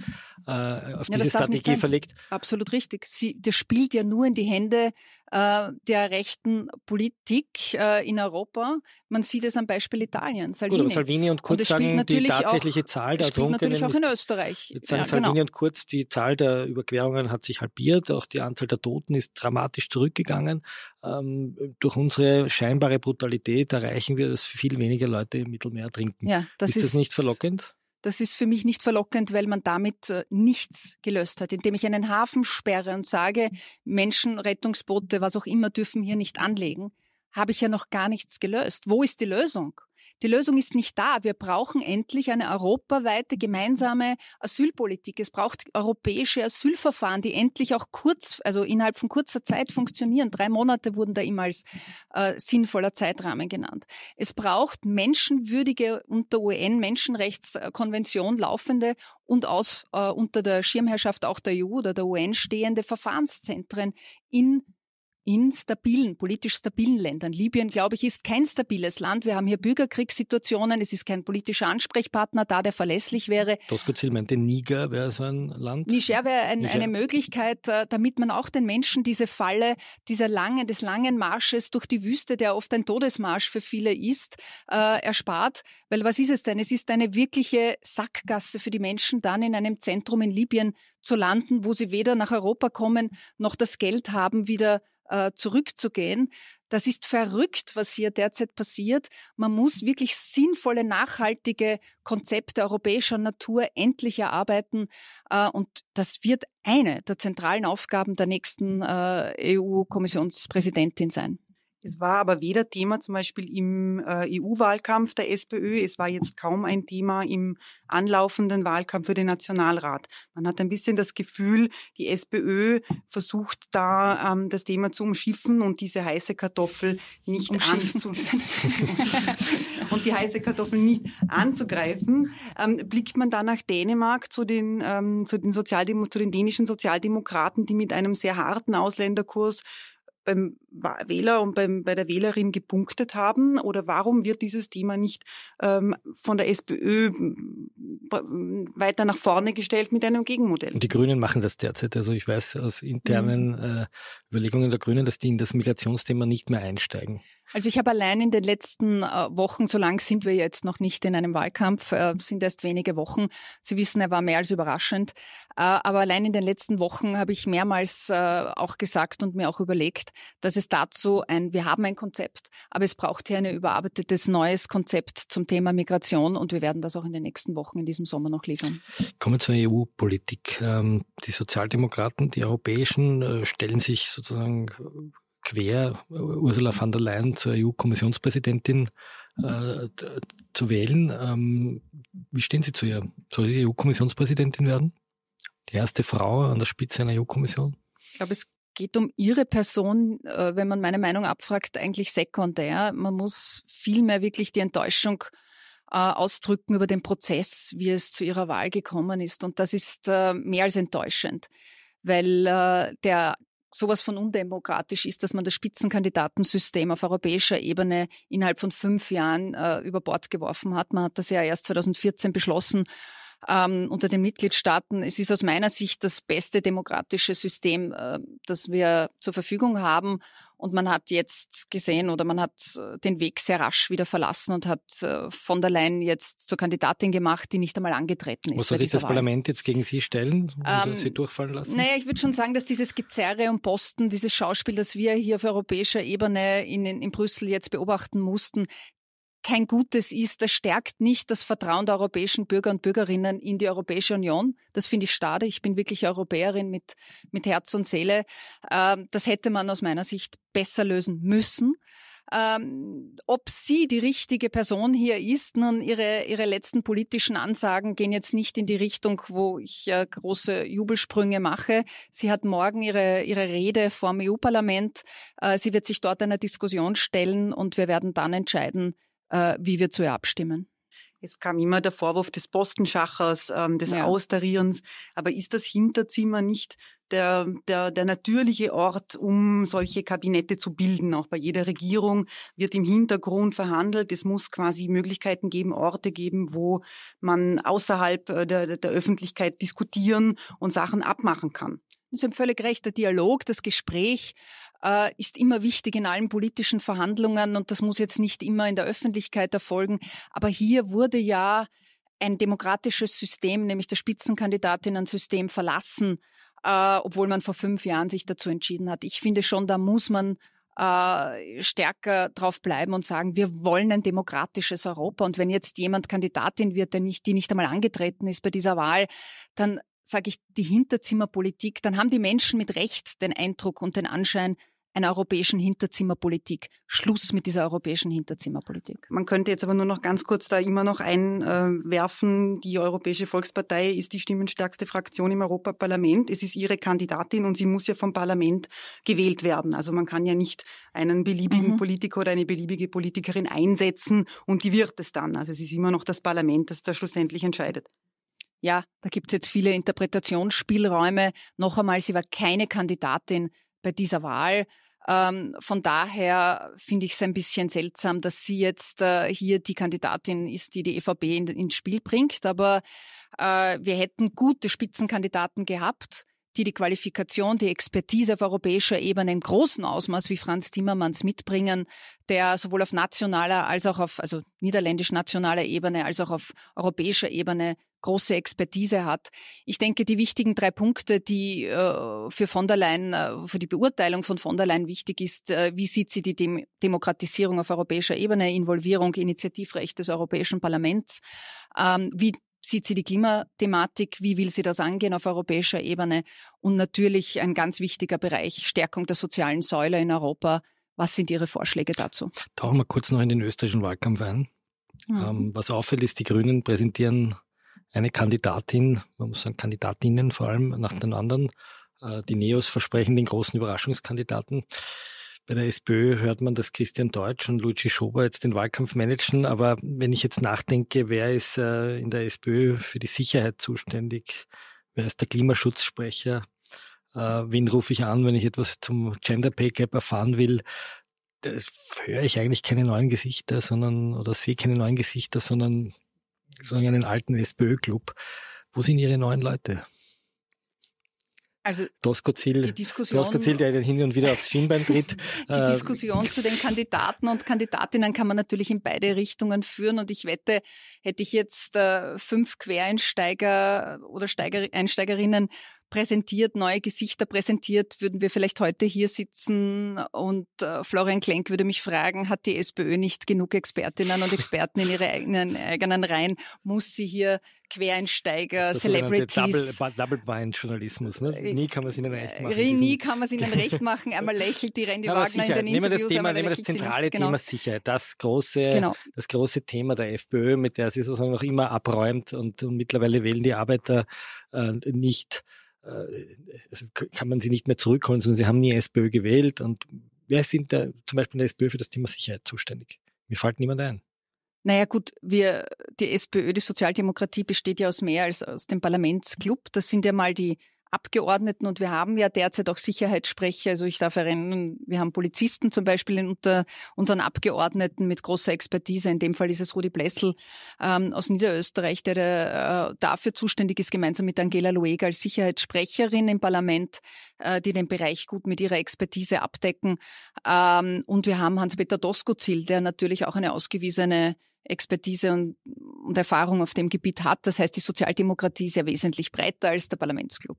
Speaker 2: äh, auf ja, diese Strategie verlegt?
Speaker 3: Absolut richtig. Sie, das spielt ja nur in die Hände äh, der rechten Politik äh, in Europa. Man sieht es am Beispiel Italien.
Speaker 2: Salvini. Gut, aber Salvini und Kurz und sagen, die tatsächliche auch, Zahl der
Speaker 3: spielt natürlich auch in Österreich.
Speaker 2: Jetzt sagen ja, Salvini genau. und Kurz, die Zahl der Überquerungen hat sich halbiert, auch die Anzahl der Toten ist dramatisch zurückgegangen. Ähm, durch unsere scheinbare Brutalität erreichen wir, dass viel weniger Leute im Mittelmeer trinken. Ja, das ist, ist das nicht verlockend?
Speaker 3: Das ist für mich nicht verlockend, weil man damit äh, nichts gelöst hat. Indem ich einen Hafen sperre und sage, Menschenrettungsboote, was auch immer, dürfen hier nicht anlegen, habe ich ja noch gar nichts gelöst. Wo ist die Lösung? Die Lösung ist nicht da. Wir brauchen endlich eine europaweite gemeinsame Asylpolitik. Es braucht europäische Asylverfahren, die endlich auch kurz, also innerhalb von kurzer Zeit funktionieren. Drei Monate wurden da immer als äh, sinnvoller Zeitrahmen genannt. Es braucht menschenwürdige unter UN-Menschenrechtskonvention laufende und aus äh, unter der Schirmherrschaft auch der EU oder der UN stehende Verfahrenszentren in in stabilen, politisch stabilen Ländern. Libyen, glaube ich, ist kein stabiles Land. Wir haben hier Bürgerkriegssituationen. Es ist kein politischer Ansprechpartner da, der verlässlich wäre.
Speaker 2: Tosco meinte, Niger wäre so ein Land.
Speaker 3: Niger wäre ein, Niger. eine Möglichkeit, äh, damit man auch den Menschen diese Falle dieser langen, des langen Marsches durch die Wüste, der oft ein Todesmarsch für viele ist, äh, erspart. Weil was ist es denn? Es ist eine wirkliche Sackgasse für die Menschen, dann in einem Zentrum in Libyen zu landen, wo sie weder nach Europa kommen, noch das Geld haben, wieder äh, zurückzugehen. Das ist verrückt, was hier derzeit passiert. Man muss wirklich sinnvolle, nachhaltige Konzepte europäischer Natur endlich erarbeiten. Äh, und das wird eine der zentralen Aufgaben der nächsten äh, EU-Kommissionspräsidentin sein.
Speaker 4: Es war aber weder Thema zum Beispiel im äh, EU-Wahlkampf der SPÖ, es war jetzt kaum ein Thema im anlaufenden Wahlkampf für den Nationalrat. Man hat ein bisschen das Gefühl, die SPÖ versucht da ähm, das Thema zu umschiffen und diese heiße Kartoffel nicht anzugreifen. und die heiße Kartoffel nicht anzugreifen. Ähm, blickt man da nach Dänemark zu den, ähm, zu den, zu den dänischen Sozialdemokraten, die mit einem sehr harten Ausländerkurs beim Wähler und beim, bei der Wählerin gepunktet haben? Oder warum wird dieses Thema nicht ähm, von der SPÖ weiter nach vorne gestellt mit einem Gegenmodell?
Speaker 2: Und die Grünen machen das derzeit. Also ich weiß aus internen mhm. äh, Überlegungen der Grünen, dass die in das Migrationsthema nicht mehr einsteigen.
Speaker 3: Also ich habe allein in den letzten äh, Wochen, so lang sind wir jetzt noch nicht in einem Wahlkampf, äh, sind erst wenige Wochen. Sie wissen, er war mehr als überraschend. Äh, aber allein in den letzten Wochen habe ich mehrmals auch gesagt und mir auch überlegt, dass es dazu ein, wir haben ein Konzept, aber es braucht hier ein überarbeitetes neues Konzept zum Thema Migration und wir werden das auch in den nächsten Wochen in diesem Sommer noch liefern.
Speaker 2: Kommen wir zur EU-Politik. Ähm, die Sozialdemokraten, die europäischen, stellen sich sozusagen quer Ursula von der Leyen zur EU-Kommissionspräsidentin äh, zu wählen. Ähm, wie stehen Sie zu ihr? Soll sie EU-Kommissionspräsidentin werden? Die erste Frau an der Spitze einer EU-Kommission?
Speaker 3: Ich glaube, es geht um ihre Person, äh, wenn man meine Meinung abfragt, eigentlich sekundär. Man muss vielmehr wirklich die Enttäuschung äh, ausdrücken über den Prozess, wie es zu ihrer Wahl gekommen ist. Und das ist äh, mehr als enttäuschend, weil äh, der sowas von undemokratisch ist, dass man das Spitzenkandidatensystem auf europäischer Ebene innerhalb von fünf Jahren äh, über Bord geworfen hat. Man hat das ja erst 2014 beschlossen ähm, unter den Mitgliedstaaten. Es ist aus meiner Sicht das beste demokratische System, äh, das wir zur Verfügung haben. Und man hat jetzt gesehen oder man hat äh, den Weg sehr rasch wieder verlassen und hat äh, von der Leyen jetzt zur Kandidatin gemacht, die nicht einmal angetreten ist.
Speaker 2: Muss sich das Wahl. Parlament jetzt gegen Sie stellen und ähm, Sie durchfallen lassen?
Speaker 3: Naja, ich würde schon sagen, dass dieses Gezerre und Posten, dieses Schauspiel, das wir hier auf europäischer Ebene in, in, in Brüssel jetzt beobachten mussten, kein Gutes ist. Das stärkt nicht das Vertrauen der europäischen Bürger und Bürgerinnen in die Europäische Union. Das finde ich schade. Ich bin wirklich Europäerin mit, mit Herz und Seele. Ähm, das hätte man aus meiner Sicht besser lösen müssen. Ähm, ob sie die richtige Person hier ist, nun ihre, ihre letzten politischen Ansagen gehen jetzt nicht in die Richtung, wo ich äh, große Jubelsprünge mache. Sie hat morgen ihre, ihre Rede vor dem EU-Parlament. Äh, sie wird sich dort einer Diskussion stellen und wir werden dann entscheiden, äh, wie wir zu ihr abstimmen.
Speaker 4: Es kam immer der Vorwurf des Postenschachers, ähm, des ja. Austarierens. Aber ist das Hinterzimmer nicht der, der, der natürliche Ort, um solche Kabinette zu bilden? Auch bei jeder Regierung wird im Hintergrund verhandelt. Es muss quasi Möglichkeiten geben, Orte geben, wo man außerhalb äh, der, der Öffentlichkeit diskutieren und Sachen abmachen kann.
Speaker 3: Sie haben völlig recht, der Dialog, das Gespräch äh, ist immer wichtig in allen politischen Verhandlungen und das muss jetzt nicht immer in der Öffentlichkeit erfolgen. Aber hier wurde ja ein demokratisches System, nämlich das Spitzenkandidatinnen-System verlassen, äh, obwohl man vor fünf Jahren sich dazu entschieden hat. Ich finde schon, da muss man äh, stärker drauf bleiben und sagen, wir wollen ein demokratisches Europa. Und wenn jetzt jemand Kandidatin wird, der nicht, die nicht einmal angetreten ist bei dieser Wahl, dann sage ich die Hinterzimmerpolitik, dann haben die Menschen mit Recht den Eindruck und den Anschein, einer europäischen Hinterzimmerpolitik. Schluss mit dieser europäischen Hinterzimmerpolitik.
Speaker 4: Man könnte jetzt aber nur noch ganz kurz da immer noch einwerfen, die Europäische Volkspartei ist die stimmenstärkste Fraktion im Europaparlament. Es ist ihre Kandidatin und sie muss ja vom Parlament gewählt werden. Also man kann ja nicht einen beliebigen mhm. Politiker oder eine beliebige Politikerin einsetzen und die wird es dann. Also es ist immer noch das Parlament, das da schlussendlich entscheidet.
Speaker 3: Ja, da gibt es jetzt viele Interpretationsspielräume. Noch einmal, sie war keine Kandidatin bei dieser Wahl. Ähm, von daher finde ich es ein bisschen seltsam, dass sie jetzt äh, hier die Kandidatin ist, die die EVP in, ins Spiel bringt. Aber äh, wir hätten gute Spitzenkandidaten gehabt, die die Qualifikation, die Expertise auf europäischer Ebene im großen Ausmaß wie Franz Timmermans mitbringen, der sowohl auf nationaler als auch auf, also niederländisch-nationaler Ebene als auch auf europäischer Ebene große Expertise hat. Ich denke, die wichtigen drei Punkte, die äh, für von der Leyen, äh, für die Beurteilung von von der Leyen wichtig ist, äh, wie sieht sie die Dem Demokratisierung auf europäischer Ebene, Involvierung, Initiativrecht des Europäischen Parlaments, ähm, wie sieht sie die Klimathematik, wie will sie das angehen auf europäischer Ebene und natürlich ein ganz wichtiger Bereich, Stärkung der sozialen Säule in Europa. Was sind Ihre Vorschläge dazu?
Speaker 2: Tauchen wir kurz noch in den österreichischen Wahlkampf ein. Mhm. Ähm, was auffällt, ist, die Grünen präsentieren eine Kandidatin, man muss sagen Kandidatinnen vor allem nach den anderen. Äh, die Neos versprechen den großen Überraschungskandidaten. Bei der SPÖ hört man, dass Christian Deutsch und Luigi Schober jetzt den Wahlkampf managen. Aber wenn ich jetzt nachdenke, wer ist äh, in der SPÖ für die Sicherheit zuständig? Wer ist der Klimaschutzsprecher? Äh, wen rufe ich an, wenn ich etwas zum Gender Pay Gap erfahren will? Da höre ich eigentlich keine neuen Gesichter, sondern oder sehe keine neuen Gesichter, sondern sozusagen einen alten SPÖ-Club. Wo sind Ihre neuen Leute?
Speaker 3: Also
Speaker 2: Doskozil,
Speaker 3: die Diskussion,
Speaker 2: Doskozil, der hin und wieder aufs Schienbein tritt.
Speaker 3: die äh, Diskussion zu den Kandidaten und Kandidatinnen kann man natürlich in beide Richtungen führen und ich wette, hätte ich jetzt äh, fünf Quereinsteiger oder Steiger, Einsteigerinnen präsentiert, neue Gesichter präsentiert, würden wir vielleicht heute hier sitzen und äh, Florian Klenk würde mich fragen, hat die SPÖ nicht genug Expertinnen und Experten in ihre eigenen, eigenen Reihen? Muss sie hier Quereinsteiger, Celebrities.
Speaker 2: Double, Double Bind Journalismus, ne?
Speaker 3: Äh,
Speaker 2: nie kann man es ihnen recht machen.
Speaker 3: Äh, nie kann man es ihnen recht machen. Einmal lächelt die Randy Wagner in den
Speaker 2: nehmen
Speaker 3: Interviews.
Speaker 2: Wir das, Thema, nehmen wir das zentrale Thema genau. Sicherheit. Das große, genau. das große Thema der FPÖ, mit der sie sozusagen noch immer abräumt und, und mittlerweile wählen die Arbeiter äh, nicht äh, kann man sie nicht mehr zurückholen, sondern sie haben nie SPÖ gewählt. Und wer sind da zum Beispiel in der SPÖ für das Thema Sicherheit zuständig? Mir fällt niemand ein.
Speaker 3: Naja gut, wir, die SPÖ, die Sozialdemokratie besteht ja aus mehr als aus dem Parlamentsclub. Das sind ja mal die Abgeordneten und wir haben ja derzeit auch Sicherheitssprecher. Also ich darf erinnern, wir haben Polizisten zum Beispiel unter unseren Abgeordneten mit großer Expertise. In dem Fall ist es Rudi Blessel ähm, aus Niederösterreich, der äh, dafür zuständig ist, gemeinsam mit Angela Luega als Sicherheitssprecherin im Parlament, äh, die den Bereich gut mit ihrer Expertise abdecken. Ähm, und wir haben Hans-Peter Doskozil, der natürlich auch eine ausgewiesene Expertise und, und Erfahrung auf dem Gebiet hat. Das heißt, die Sozialdemokratie ist ja wesentlich breiter als der Parlamentsclub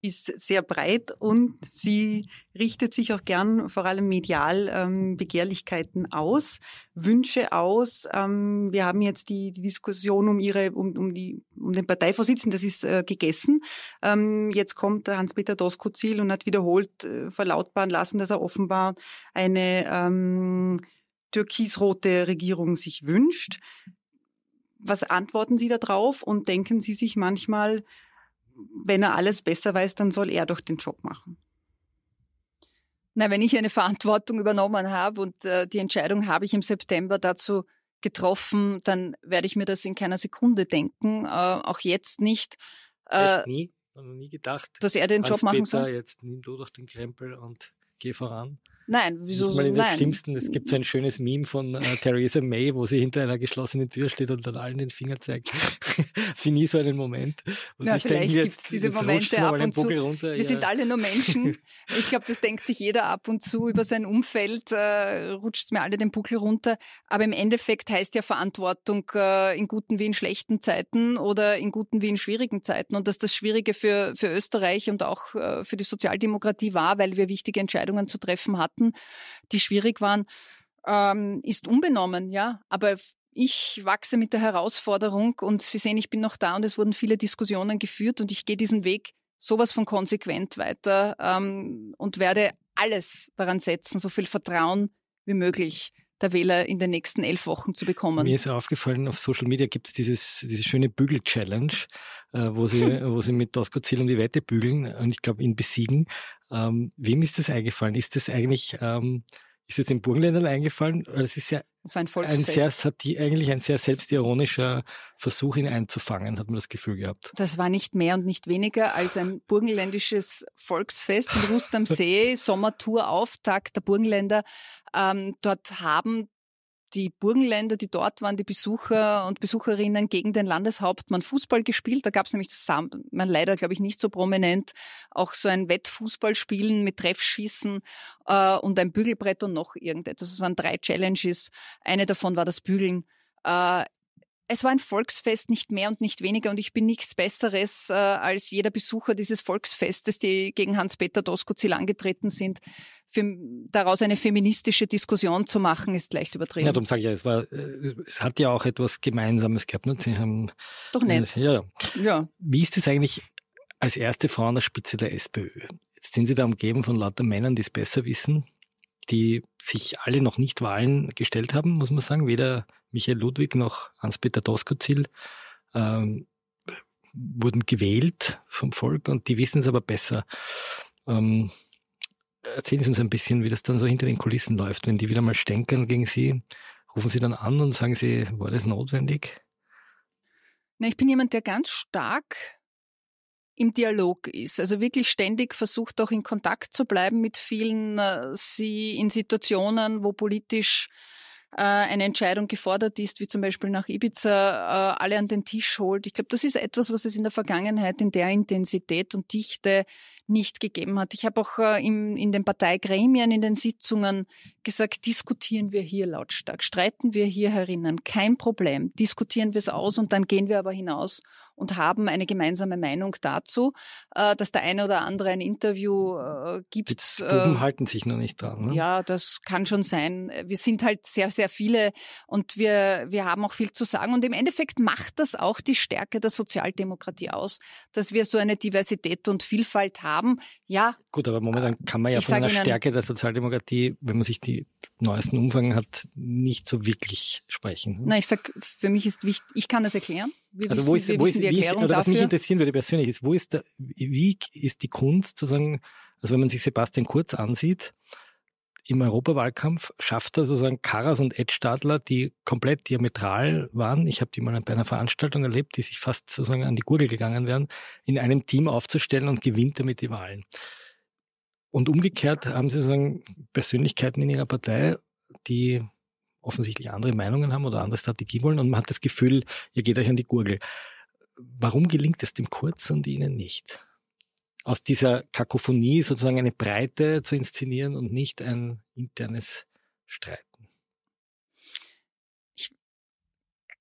Speaker 4: ist sehr breit und sie richtet sich auch gern vor allem medial ähm, Begehrlichkeiten aus, Wünsche aus. Ähm, wir haben jetzt die, die Diskussion um ihre, um, um die, um den Parteivorsitzenden, das ist äh, gegessen. Ähm, jetzt kommt Hans-Peter Doskozil und hat wiederholt äh, verlautbaren lassen, dass er offenbar eine ähm, türkisrote Regierung sich wünscht. Was antworten Sie darauf und denken Sie sich manchmal, wenn er alles besser weiß, dann soll er doch den Job machen.
Speaker 3: Na, wenn ich eine Verantwortung übernommen habe und äh, die Entscheidung habe ich im September dazu getroffen, dann werde ich mir das in keiner Sekunde denken, äh, auch jetzt nicht.
Speaker 2: Äh, nie, noch nie gedacht,
Speaker 3: dass er den Job machen soll.
Speaker 2: Jetzt nimm du doch den Krempel und geh voran.
Speaker 3: Nein, wieso
Speaker 2: so?
Speaker 3: Nein.
Speaker 2: Schlimmsten, es gibt so ein schönes Meme von äh, Theresa May, wo sie hinter einer geschlossenen Tür steht und dann allen den Finger zeigt. sie nie so einen Moment.
Speaker 3: Und ja, vielleicht gibt es diese Momente ab und zu. Runter, Wir ja. sind alle nur Menschen. ich glaube, das denkt sich jeder ab und zu über sein Umfeld, äh, rutscht mir alle den Buckel runter. Aber im Endeffekt heißt ja Verantwortung äh, in guten wie in schlechten Zeiten oder in guten wie in schwierigen Zeiten. Und dass das Schwierige für, für Österreich und auch äh, für die Sozialdemokratie war, weil wir wichtige Entscheidungen zu treffen hatten, hatten, die schwierig waren, ähm, ist unbenommen, ja. Aber ich wachse mit der Herausforderung und Sie sehen, ich bin noch da und es wurden viele Diskussionen geführt und ich gehe diesen Weg sowas von konsequent weiter ähm, und werde alles daran setzen, so viel Vertrauen wie möglich der Wähler in den nächsten elf Wochen zu bekommen.
Speaker 2: Mir ist aufgefallen, auf Social Media gibt es dieses, diese schöne Bügel-Challenge, äh, wo, sie, wo sie mit Ziel um die Wette bügeln und ich glaube ihn besiegen. Ähm, wem ist das eingefallen? Ist das eigentlich, ähm, ist es den Burgenländern eingefallen? Das ist ja
Speaker 3: das war ein,
Speaker 2: ein sehr eigentlich ein sehr selbstironischer Versuch, ihn einzufangen, hat man das Gefühl gehabt.
Speaker 3: Das war nicht mehr und nicht weniger als ein burgenländisches Volksfest in Rust am See, Sommertour-Auftakt der Burgenländer. Ähm, dort haben die Burgenländer, die dort waren, die Besucher und Besucherinnen gegen den Landeshauptmann Fußball gespielt. Da gab es nämlich, das man leider, glaube ich, nicht so prominent, auch so ein Wettfußballspielen mit Treffschießen äh, und ein Bügelbrett und noch irgendetwas. Es waren drei Challenges. Eine davon war das Bügeln. Äh, es war ein Volksfest, nicht mehr und nicht weniger. Und ich bin nichts Besseres äh, als jeder Besucher dieses Volksfestes, die gegen Hans-Peter Doskozil angetreten sind. Daraus eine feministische Diskussion zu machen, ist leicht übertrieben.
Speaker 2: Ja, darum sage ich ja, es, war, es hat ja auch etwas Gemeinsames gehabt. Ne? Sie haben,
Speaker 3: Doch nett.
Speaker 2: Ja. ja. Wie ist es eigentlich als erste Frau an der Spitze der SPÖ? Jetzt sind Sie da umgeben von lauter Männern, die es besser wissen, die sich alle noch nicht Wahlen gestellt haben, muss man sagen. Weder Michael Ludwig noch Hans-Peter Doskozil ähm, wurden gewählt vom Volk und die wissen es aber besser. Ähm, erzählen Sie uns ein bisschen, wie das dann so hinter den Kulissen läuft. Wenn die wieder mal stänkern gegen Sie, rufen Sie dann an und sagen Sie, war das notwendig?
Speaker 3: Na, ich bin jemand, der ganz stark im Dialog ist. Also wirklich ständig versucht auch in Kontakt zu bleiben mit vielen, äh, sie in Situationen, wo politisch äh, eine Entscheidung gefordert ist, wie zum Beispiel nach Ibiza, äh, alle an den Tisch holt. Ich glaube, das ist etwas, was es in der Vergangenheit in der Intensität und Dichte nicht gegeben hat. Ich habe auch äh, im, in den Parteigremien, in den Sitzungen gesagt, diskutieren wir hier lautstark, streiten wir hier herinnen, kein Problem, diskutieren wir es aus und dann gehen wir aber hinaus und haben eine gemeinsame Meinung dazu, äh, dass der eine oder andere ein Interview äh, gibt.
Speaker 2: Die Buben halten sich noch nicht dran. Ne?
Speaker 3: Ja, das kann schon sein. Wir sind halt sehr, sehr viele und wir, wir haben auch viel zu sagen. Und im Endeffekt macht das auch die Stärke der Sozialdemokratie aus, dass wir so eine Diversität und Vielfalt haben. Ja.
Speaker 2: Gut, aber momentan kann man ja von einer Stärke der Sozialdemokratie, wenn man sich die neuesten Umfragen hat, nicht so wirklich sprechen.
Speaker 3: Na, ich sag, für mich ist wichtig, ich kann das erklären.
Speaker 2: Wir also wissen, wo ist, wir wo ist, die Erklärung ist, oder was mich interessieren würde persönlich ist, wo ist der, wie ist die Kunst zu sagen, also wenn man sich Sebastian Kurz ansieht, im Europawahlkampf schafft er sozusagen Karas und Ed Stadler, die komplett diametral waren. Ich habe die mal bei einer Veranstaltung erlebt, die sich fast sozusagen an die Gurgel gegangen wären, in einem Team aufzustellen und gewinnt damit die Wahlen. Und umgekehrt haben sie sozusagen Persönlichkeiten in ihrer Partei, die offensichtlich andere Meinungen haben oder andere Strategie wollen und man hat das Gefühl, ihr geht euch an die Gurgel. Warum gelingt es dem Kurz und ihnen nicht? Aus dieser Kakophonie sozusagen eine Breite zu inszenieren und nicht ein internes Streiten.
Speaker 3: Ich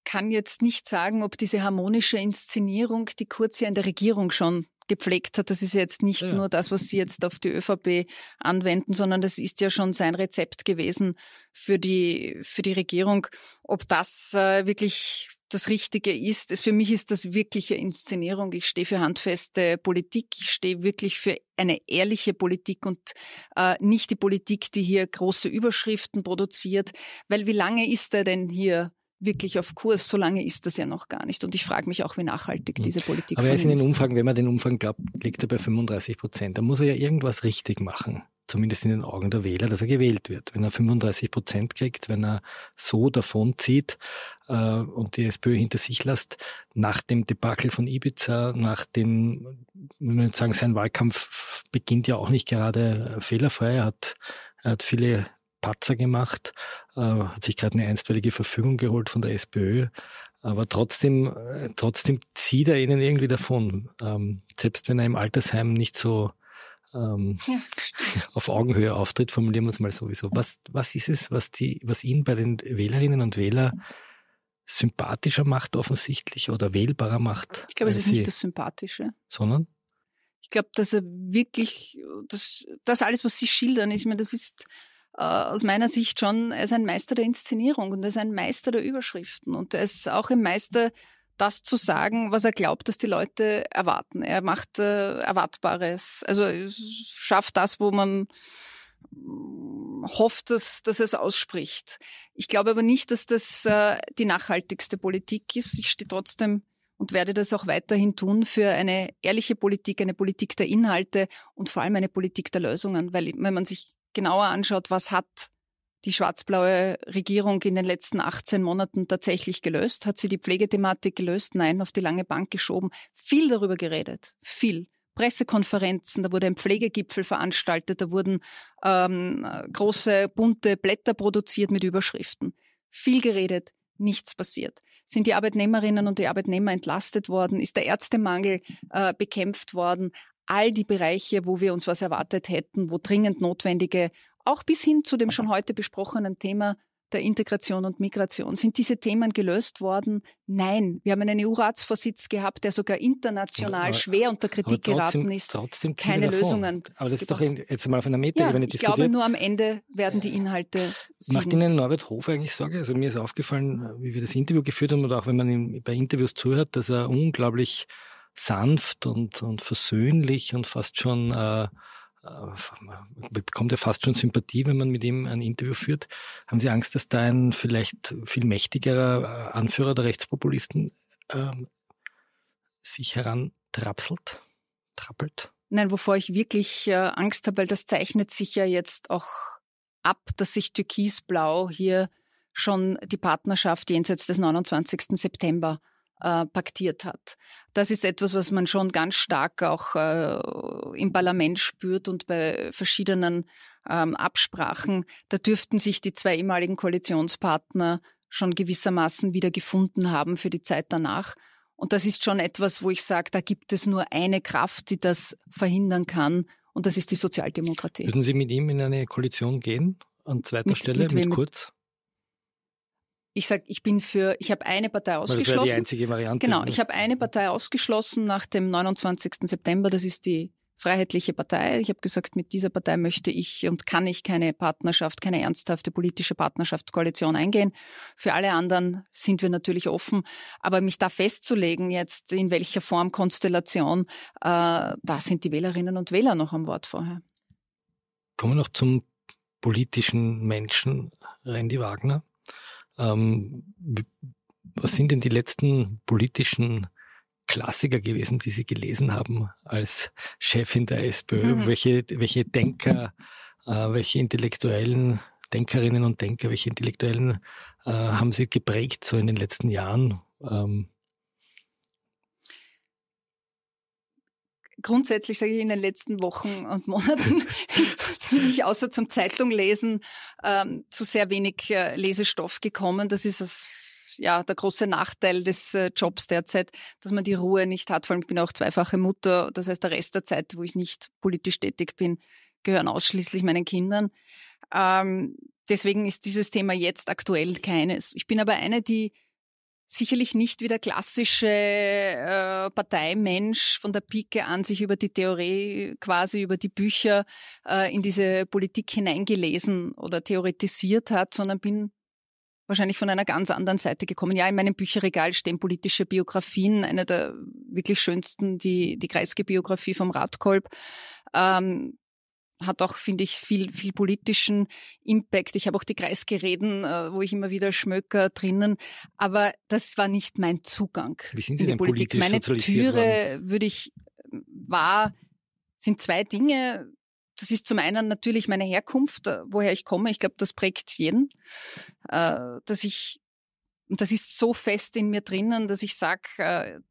Speaker 3: kann jetzt nicht sagen, ob diese harmonische Inszenierung, die Kurz ja in der Regierung schon gepflegt hat. Das ist jetzt nicht ja. nur das, was Sie jetzt auf die ÖVP anwenden, sondern das ist ja schon sein Rezept gewesen für die, für die Regierung. Ob das äh, wirklich das Richtige ist. Für mich ist das wirkliche Inszenierung. Ich stehe für handfeste Politik. Ich stehe wirklich für eine ehrliche Politik und äh, nicht die Politik, die hier große Überschriften produziert. Weil wie lange ist er denn hier wirklich auf Kurs. So lange ist das ja noch gar nicht. Und ich frage mich auch, wie nachhaltig hm. diese Politik ist.
Speaker 2: Aber er ist in den Umfragen, wenn man den Umfang glaubt, liegt er bei 35 Prozent. Da muss er ja irgendwas richtig machen. Zumindest in den Augen der Wähler, dass er gewählt wird. Wenn er 35 Prozent kriegt, wenn er so davonzieht äh, und die SPÖ hinter sich lässt, nach dem Debakel von Ibiza, nach dem, wenn man sagen, sein Wahlkampf beginnt ja auch nicht gerade fehlerfrei. Er hat Er hat viele Patzer gemacht, äh, hat sich gerade eine einstweilige Verfügung geholt von der SPÖ, aber trotzdem, äh, trotzdem zieht er ihnen irgendwie davon. Ähm, selbst wenn er im Altersheim nicht so ähm, ja. auf Augenhöhe auftritt, formulieren wir es mal sowieso. Was, was ist es, was, die, was ihn bei den Wählerinnen und Wählern sympathischer macht offensichtlich oder wählbarer macht?
Speaker 3: Ich glaube, es ist nicht das Sympathische.
Speaker 2: Sondern?
Speaker 3: Ich glaube, dass er wirklich, das, das alles, was Sie schildern, ist mir, das ist äh, aus meiner Sicht schon, er ist ein Meister der Inszenierung und er ist ein Meister der Überschriften und er ist auch ein Meister, das zu sagen, was er glaubt, dass die Leute erwarten. Er macht äh, Erwartbares. Also schafft das, wo man mm, hofft, dass, dass er es ausspricht. Ich glaube aber nicht, dass das äh, die nachhaltigste Politik ist. Ich stehe trotzdem und werde das auch weiterhin tun für eine ehrliche Politik, eine Politik der Inhalte und vor allem eine Politik der Lösungen. Weil wenn man sich genauer anschaut, was hat die schwarz-blaue Regierung in den letzten 18 Monaten tatsächlich gelöst? Hat sie die Pflegethematik gelöst? Nein, auf die lange Bank geschoben. Viel darüber geredet. Viel. Pressekonferenzen, da wurde ein Pflegegipfel veranstaltet, da wurden ähm, große bunte Blätter produziert mit Überschriften. Viel geredet, nichts passiert. Sind die Arbeitnehmerinnen und die Arbeitnehmer entlastet worden? Ist der Ärztemangel äh, bekämpft worden? All die Bereiche, wo wir uns was erwartet hätten, wo dringend notwendige, auch bis hin zu dem schon heute besprochenen Thema der Integration und Migration. Sind diese Themen gelöst worden? Nein. Wir haben einen EU-Ratsvorsitz gehabt, der sogar international aber, schwer unter Kritik trotzdem, geraten ist.
Speaker 2: Trotzdem
Speaker 3: keine Lösungen.
Speaker 2: Aber das ist doch jetzt mal auf einer Metaebene
Speaker 3: ja, Ich glaube, nur am Ende werden die Inhalte
Speaker 2: siegen. Macht Ihnen Norbert Hofer eigentlich Sorge? Also mir ist aufgefallen, wie wir das Interview geführt haben oder auch wenn man ihm bei Interviews zuhört, dass er unglaublich sanft und, und versöhnlich und fast schon äh, man bekommt ja fast schon Sympathie, wenn man mit ihm ein Interview führt. Haben Sie Angst, dass da ein vielleicht viel mächtigerer äh, Anführer der Rechtspopulisten ähm, sich herantrapselt, trappelt?
Speaker 3: Nein, wovor ich wirklich äh, Angst habe, weil das zeichnet sich ja jetzt auch ab, dass sich Türkisblau hier schon die Partnerschaft jenseits des 29. September äh, paktiert hat. Das ist etwas, was man schon ganz stark auch äh, im Parlament spürt und bei verschiedenen ähm, Absprachen. Da dürften sich die zwei ehemaligen Koalitionspartner schon gewissermaßen wieder gefunden haben für die Zeit danach. Und das ist schon etwas, wo ich sage, da gibt es nur eine Kraft, die das verhindern kann, und das ist die Sozialdemokratie.
Speaker 2: Würden Sie mit ihm in eine Koalition gehen? An zweiter mit, Stelle, mit, mit Kurz?
Speaker 3: Ich sage, ich bin für, ich habe eine Partei ausgeschlossen. Das
Speaker 2: wäre die einzige Variante.
Speaker 3: Genau, ich habe eine Partei ausgeschlossen nach dem 29. September, das ist die Freiheitliche Partei. Ich habe gesagt, mit dieser Partei möchte ich und kann ich keine Partnerschaft, keine ernsthafte politische Partnerschaftskoalition eingehen. Für alle anderen sind wir natürlich offen. Aber mich da festzulegen jetzt, in welcher Form, Konstellation, äh, da sind die Wählerinnen und Wähler noch am Wort vorher.
Speaker 2: Kommen wir noch zum politischen Menschen, Randy Wagner. Ähm, was sind denn die letzten politischen Klassiker gewesen, die Sie gelesen haben als Chefin der SPÖ? Mhm. Welche, welche Denker, äh, welche intellektuellen Denkerinnen und Denker, welche intellektuellen äh, haben Sie geprägt so in den letzten Jahren? Ähm,
Speaker 3: grundsätzlich sage ich in den letzten Wochen und Monaten bin ich außer zum Zeitung lesen ähm, zu sehr wenig äh, Lesestoff gekommen. Das ist das, ja der große Nachteil des äh, Jobs derzeit, dass man die Ruhe nicht hat. Vor allem ich bin auch zweifache Mutter. Das heißt, der Rest der Zeit, wo ich nicht politisch tätig bin, gehören ausschließlich meinen Kindern. Ähm, deswegen ist dieses Thema jetzt aktuell keines. Ich bin aber eine, die sicherlich nicht wie der klassische äh, Parteimensch von der Pike an sich über die Theorie, quasi über die Bücher äh, in diese Politik hineingelesen oder theoretisiert hat, sondern bin wahrscheinlich von einer ganz anderen Seite gekommen. Ja, in meinem Bücherregal stehen politische Biografien, eine der wirklich schönsten, die, die Kreisgebiografie vom Radkolb. Ähm, hat auch, finde ich, viel, viel politischen Impact. Ich habe auch die Kreisgereden, äh, wo ich immer wieder schmöcker drinnen. Aber das war nicht mein Zugang
Speaker 2: Wie sind Sie in die
Speaker 3: denn Politik. Meine Türe, würde ich, war, sind zwei Dinge. Das ist zum einen natürlich meine Herkunft, äh, woher ich komme. Ich glaube, das prägt jeden. Äh, dass ich, das ist so fest in mir drinnen, dass ich sage,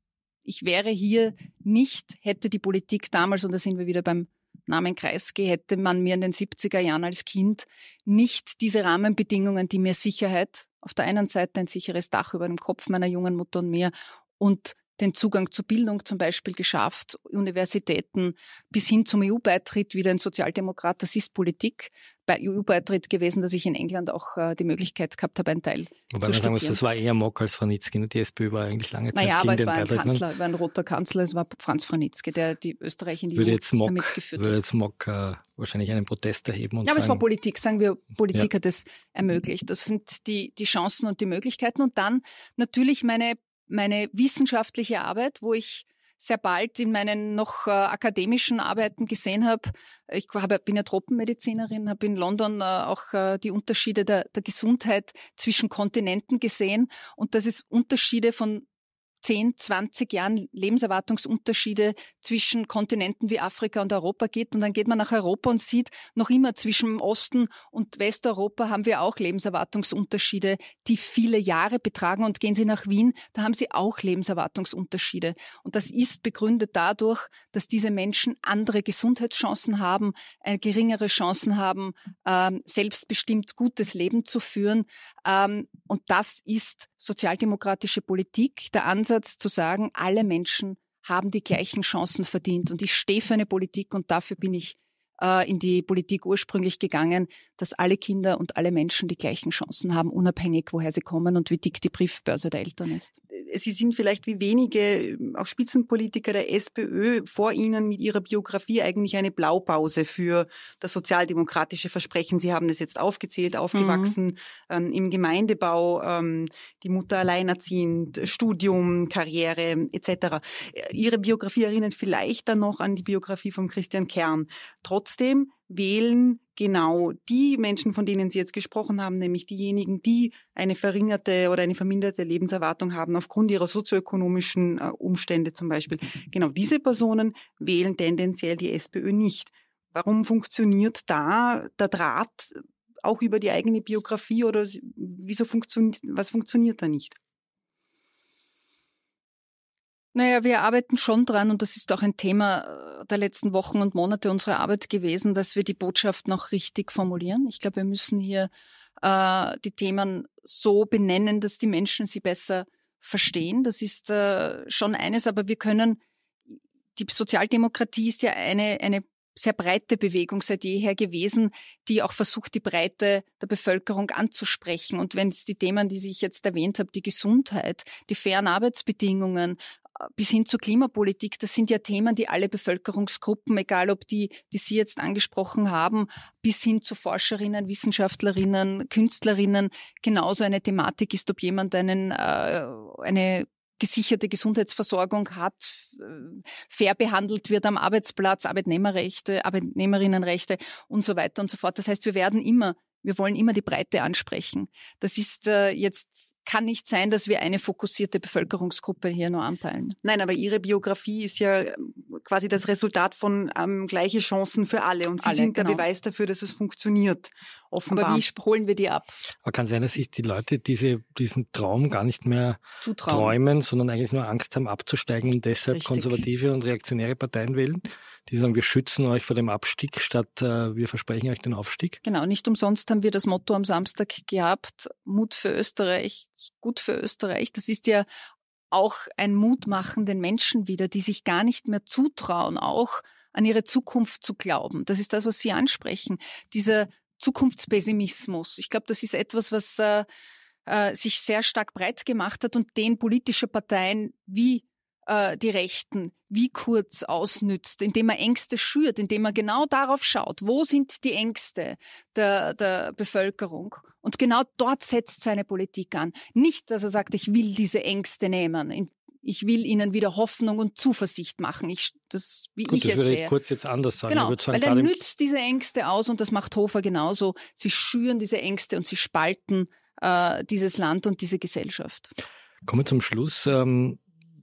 Speaker 3: ich wäre hier nicht, hätte die Politik damals, und da sind wir wieder beim Namen Kreisky, hätte man mir in den 70er Jahren als Kind nicht diese Rahmenbedingungen, die mir Sicherheit, auf der einen Seite ein sicheres Dach über dem Kopf meiner jungen Mutter und mir und den Zugang zur Bildung zum Beispiel geschafft, Universitäten bis hin zum EU-Beitritt, wieder ein Sozialdemokrat, das ist Politik. Bei EU-Beitritt gewesen, dass ich in England auch äh, die Möglichkeit gehabt habe, einen Teil
Speaker 2: Wobei
Speaker 3: zu
Speaker 2: sagen muss,
Speaker 3: studieren.
Speaker 2: das war eher Mock als Franitzky. ne? Die SPÖ war eigentlich lange Zeit
Speaker 3: Naja,
Speaker 2: gegen
Speaker 3: aber es
Speaker 2: den
Speaker 3: war ein
Speaker 2: Beitritt. ne?
Speaker 3: Kanzler, war ein roter Kanzler, es war Franz Franitzky, der die Österreich in die
Speaker 2: Würde
Speaker 3: EU
Speaker 2: jetzt Mock,
Speaker 3: damit geführt
Speaker 2: würde
Speaker 3: hat.
Speaker 2: jetzt Mock äh, wahrscheinlich einen Protest erheben und
Speaker 3: Ja, aber es war Politik, sagen wir, Politik
Speaker 2: Ja.
Speaker 3: hat es ermöglicht. Das sind die, die Chancen und die Möglichkeiten. Und dann natürlich meine, meine wissenschaftliche Arbeit, wo ich sehr bald in meinen noch äh, akademischen Arbeiten gesehen habe, ich habe, bin ja Tropenmedizinerin, habe in London äh, auch äh, die Unterschiede der, der Gesundheit zwischen Kontinenten gesehen. Und dass es Unterschiede von 10, 20 Jahren Lebenserwartungsunterschiede zwischen Kontinenten wie Afrika und Europa gibt. Und dann geht man nach Europa und sieht, noch immer zwischen Osten und Westeuropa haben wir auch Lebenserwartungsunterschiede, die viele Jahre betragen. Und gehen Sie nach Wien, da haben Sie auch Lebenserwartungsunterschiede. Und das ist begründet dadurch, dass diese Menschen andere Gesundheitschancen haben, äh, geringere Chancen haben, ähm, selbstbestimmt gutes Leben zu führen. Ähm, und das ist sozialdemokratische Politik, der Ansatz zu sagen, alle Menschen haben die gleichen Chancen verdient. Und ich stehe für eine Politik und dafür bin ich äh, in die Politik ursprünglich gegangen, dass alle Kinder und alle Menschen die gleichen Chancen haben, unabhängig, woher sie kommen und wie dick die Briefbörse der Eltern ist.
Speaker 4: Sie sind vielleicht wie wenige, auch Spitzenpolitiker der SPÖ, vor Ihnen mit Ihrer Biografie eigentlich eine Blaupause für das sozialdemokratische Versprechen. Sie haben das jetzt aufgezählt, aufgewachsen ähm, im Gemeindebau, ähm, die Mutter alleinerziehend, Studium, Karriere etc. Ihre Biografie erinnert vielleicht dann noch an die Biografie von Christian Kern. Trotzdem wählen genau die Menschen, von denen Sie jetzt gesprochen haben, nämlich diejenigen, die eine verringerte oder eine verminderte Lebenserwartung haben aufgrund ihrer sozioökonomischen äh, Umstände zum Beispiel. Genau diese Personen wählen tendenziell die SPÖ nicht. Warum funktioniert da der Draht auch über die eigene Biografie oder wieso funktioniert, was funktioniert da nicht?
Speaker 3: Naja, wir arbeiten schon dran und das ist auch ein Thema äh, der letzten Wochen und Monate unserer Arbeit gewesen, dass wir die Botschaft noch richtig formulieren. Ich glaube, wir müssen hier äh, die Themen so benennen, dass die Menschen sie besser verstehen. Das ist äh, schon eines, aber wir können, die Sozialdemokratie ist ja eine, eine sehr breite Bewegung seit jeher gewesen, die auch versucht, die Breite der Bevölkerung anzusprechen. Und wenn es die Themen, die ich jetzt erwähnt habe, die Gesundheit, die fairen Arbeitsbedingungen, bis hin zur Klimapolitik, das sind ja Themen, die alle Bevölkerungsgruppen, egal ob die, die Sie jetzt angesprochen haben, bis hin zu Forscherinnen, Wissenschaftlerinnen, Künstlerinnen, genauso eine Thematik ist, ob jemand einen, äh, eine gesicherte Gesundheitsversorgung hat, äh, fair behandelt wird am Arbeitsplatz, Arbeitnehmerrechte, Arbeitnehmerinnenrechte und so weiter und so fort. Das heißt, wir werden immer, wir wollen immer die Breite ansprechen. Das ist äh, jetzt kann nicht sein, dass wir eine fokussierte Bevölkerungsgruppe hier nur anpeilen.
Speaker 4: Nein, aber Ihre Biografie ist ja ähm, quasi das Resultat von ähm, gleiche Chancen für alle. Und Sie
Speaker 3: Alle,
Speaker 4: sind
Speaker 3: genau.
Speaker 4: der Beweis dafür, dass es funktioniert. Offenbar.
Speaker 3: Aber wie holen wir die ab?
Speaker 2: Aber kann sein, dass sich die Leute diese, diesen Traum gar nicht mehr
Speaker 3: Zutrauen.
Speaker 2: träumen, sondern eigentlich nur Angst haben abzusteigen und deshalb
Speaker 3: Richtig.
Speaker 2: konservative und reaktionäre Parteien wählen, die sagen, wir schützen euch vor dem Abstieg, statt äh, wir versprechen euch den Aufstieg.
Speaker 3: Genau, nicht umsonst haben wir das Motto am Samstag gehabt, Mut für Österreich, gut für Österreich. Das ist ja auch ein Mut machen den Menschen wieder, die sich gar nicht mehr zutrauen, auch an ihre Zukunft zu glauben. Das ist das, was Sie ansprechen. Dieser Zukunftspessimismus. Ich glaube, das ist etwas, was äh, äh, sich sehr stark breit gemacht hat und den politische Parteien wie äh, die Rechten wie kurz ausnützt, indem er Ängste schürt, indem er genau darauf schaut, wo sind die Ängste der, der Bevölkerung. Und genau dort setzt seine Politik an. Nicht, dass er sagt, ich will diese Ängste nehmen. Ich will ihnen wieder Hoffnung und Zuversicht machen. Ich, das, wie
Speaker 2: Gut,
Speaker 3: ich
Speaker 2: das
Speaker 3: es
Speaker 2: würde
Speaker 3: sehe.
Speaker 2: ich kurz jetzt anders sagen.
Speaker 3: Genau,
Speaker 2: sagen,
Speaker 3: weil er nützt diese Ängste aus und das macht Hofer genauso. Sie schüren diese Ängste und sie spalten äh, dieses Land und diese Gesellschaft.
Speaker 2: Kommen wir zum Schluss. Ähm,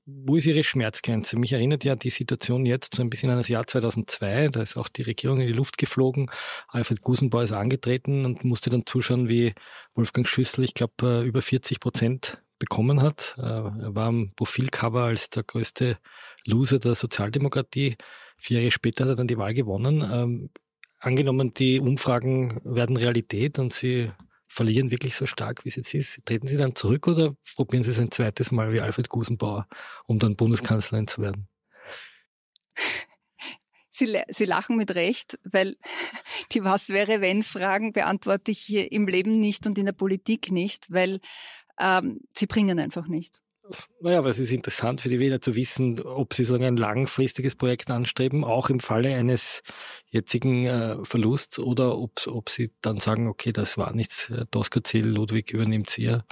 Speaker 2: wo ist Ihre Schmerzgrenze? Mich erinnert ja die Situation jetzt so ein bisschen an das Jahr 2002. Da ist auch die Regierung in die Luft geflogen. Alfred Gusenbauer ist angetreten und musste dann zuschauen, wie Wolfgang Schüssel, ich glaube, über 40 Prozent bekommen hat. Äh, er war am Profilcover als der größte Loser der Sozialdemokratie. Vier Jahre später hat er dann die Wahl gewonnen. Ähm, angenommen, die Umfragen werden Realität und Sie verlieren wirklich so stark, wie es jetzt ist, treten Sie dann zurück oder probieren Sie es ein zweites Mal wie Alfred Gusenbauer, um dann Bundeskanzlerin zu werden?
Speaker 3: Sie, Sie lachen mit Recht, weil die Was wäre wenn Fragen beantworte ich hier im Leben nicht und in der Politik nicht, weil ähm, sie bringen einfach nichts.
Speaker 2: Naja, aber es ist interessant für die Wähler zu wissen, ob sie so ein langfristiges Projekt anstreben, auch im Falle eines jetzigen äh, Verlusts, oder ob, ob sie dann sagen, okay, das war nichts, äh, Doskozil, Ludwig übernimmt sie ja.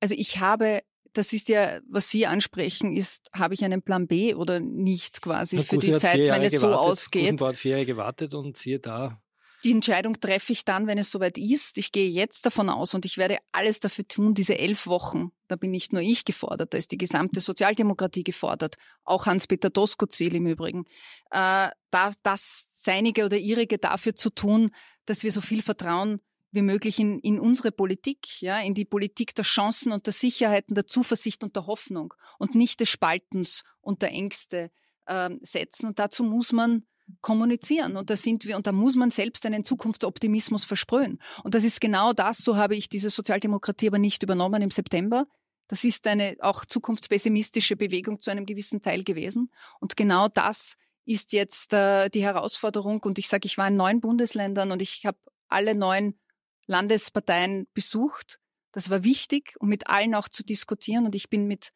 Speaker 3: Also ich habe das ist ja, was Sie ansprechen, ist, habe ich einen Plan B oder nicht quasi Na, für die Zeit, wenn es so ausgeht?
Speaker 2: Gusenbauer hat vier Jahre gewartet und siehe da.
Speaker 3: Die Entscheidung treffe ich dann, wenn es soweit ist. Ich gehe jetzt davon aus und ich werde alles dafür tun, diese elf Wochen, da bin nicht nur ich gefordert, da ist die gesamte Sozialdemokratie gefordert, auch Hans-Peter Doskozil im Übrigen, äh, da, das Seinige oder Ihrige dafür zu tun, dass wir so viel Vertrauen wie möglich in, in unsere Politik, ja, in die Politik der Chancen und der Sicherheiten, der Zuversicht und der Hoffnung und nicht des Spaltens und der Ängste äh, setzen. Und dazu muss man kommunizieren. Und da sind wir, und da muss man selbst einen Zukunftsoptimismus versprühen. Und das ist genau das, so habe ich diese Sozialdemokratie aber nicht übernommen im September. Das ist eine auch zukunftspessimistische Bewegung zu einem gewissen Teil gewesen. Und genau das ist jetzt äh, die Herausforderung. Und ich sage, ich war in neun Bundesländern und ich habe alle neun Landesparteien besucht. Das war wichtig, um mit allen auch zu diskutieren. Und ich bin mit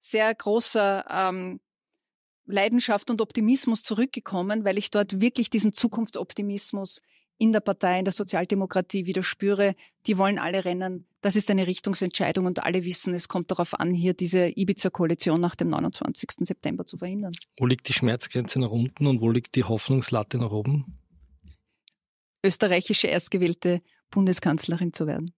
Speaker 3: sehr großer ähm, Leidenschaft und Optimismus zurückgekommen, weil ich dort wirklich diesen Zukunftsoptimismus in der Partei, in der Sozialdemokratie wieder spüre. Die wollen alle rennen. Das ist eine Richtungsentscheidung und alle wissen, es kommt darauf an, hier diese Ibiza-Koalition nach dem 29. September zu verhindern.
Speaker 2: Wo liegt die Schmerzgrenze nach unten und wo liegt die Hoffnungslatte nach oben?
Speaker 3: Österreichische erstgewählte Bundeskanzlerin zu werden.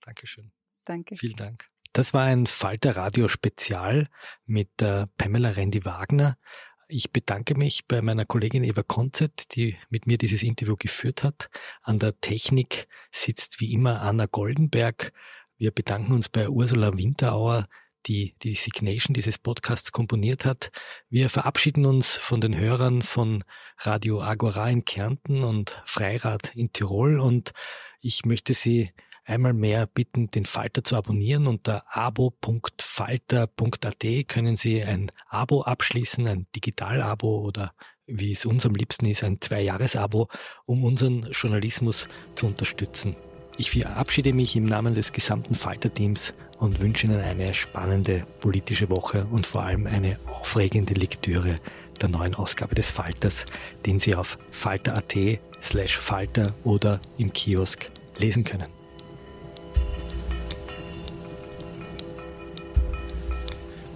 Speaker 2: Dankeschön.
Speaker 3: Danke.
Speaker 2: Vielen Dank. Das war ein Falter Radio Spezial mit äh, Pamela Rendi Wagner. Ich bedanke mich bei meiner Kollegin Eva Konzett, die mit mir dieses Interview geführt hat. An der Technik sitzt wie immer Anna Goldenberg. Wir bedanken uns bei Ursula Winterauer, die die Signation dieses Podcasts komponiert hat. Wir verabschieden uns von den Hörern von Radio Agora in Kärnten und Freirad in Tirol und ich möchte Sie einmal mehr bitten, den Falter zu abonnieren. Unter abo.falter.at können Sie ein Abo abschließen, ein Digital-Abo oder wie es uns am liebsten ist, ein Zwei-Jahres-Abo, um unseren Journalismus zu unterstützen. Ich verabschiede mich im Namen des gesamten Falter-Teams und wünsche Ihnen eine spannende politische Woche und vor allem eine aufregende Lektüre der neuen Ausgabe des Falters, den Sie auf falter.at slash Falter oder im Kiosk lesen können.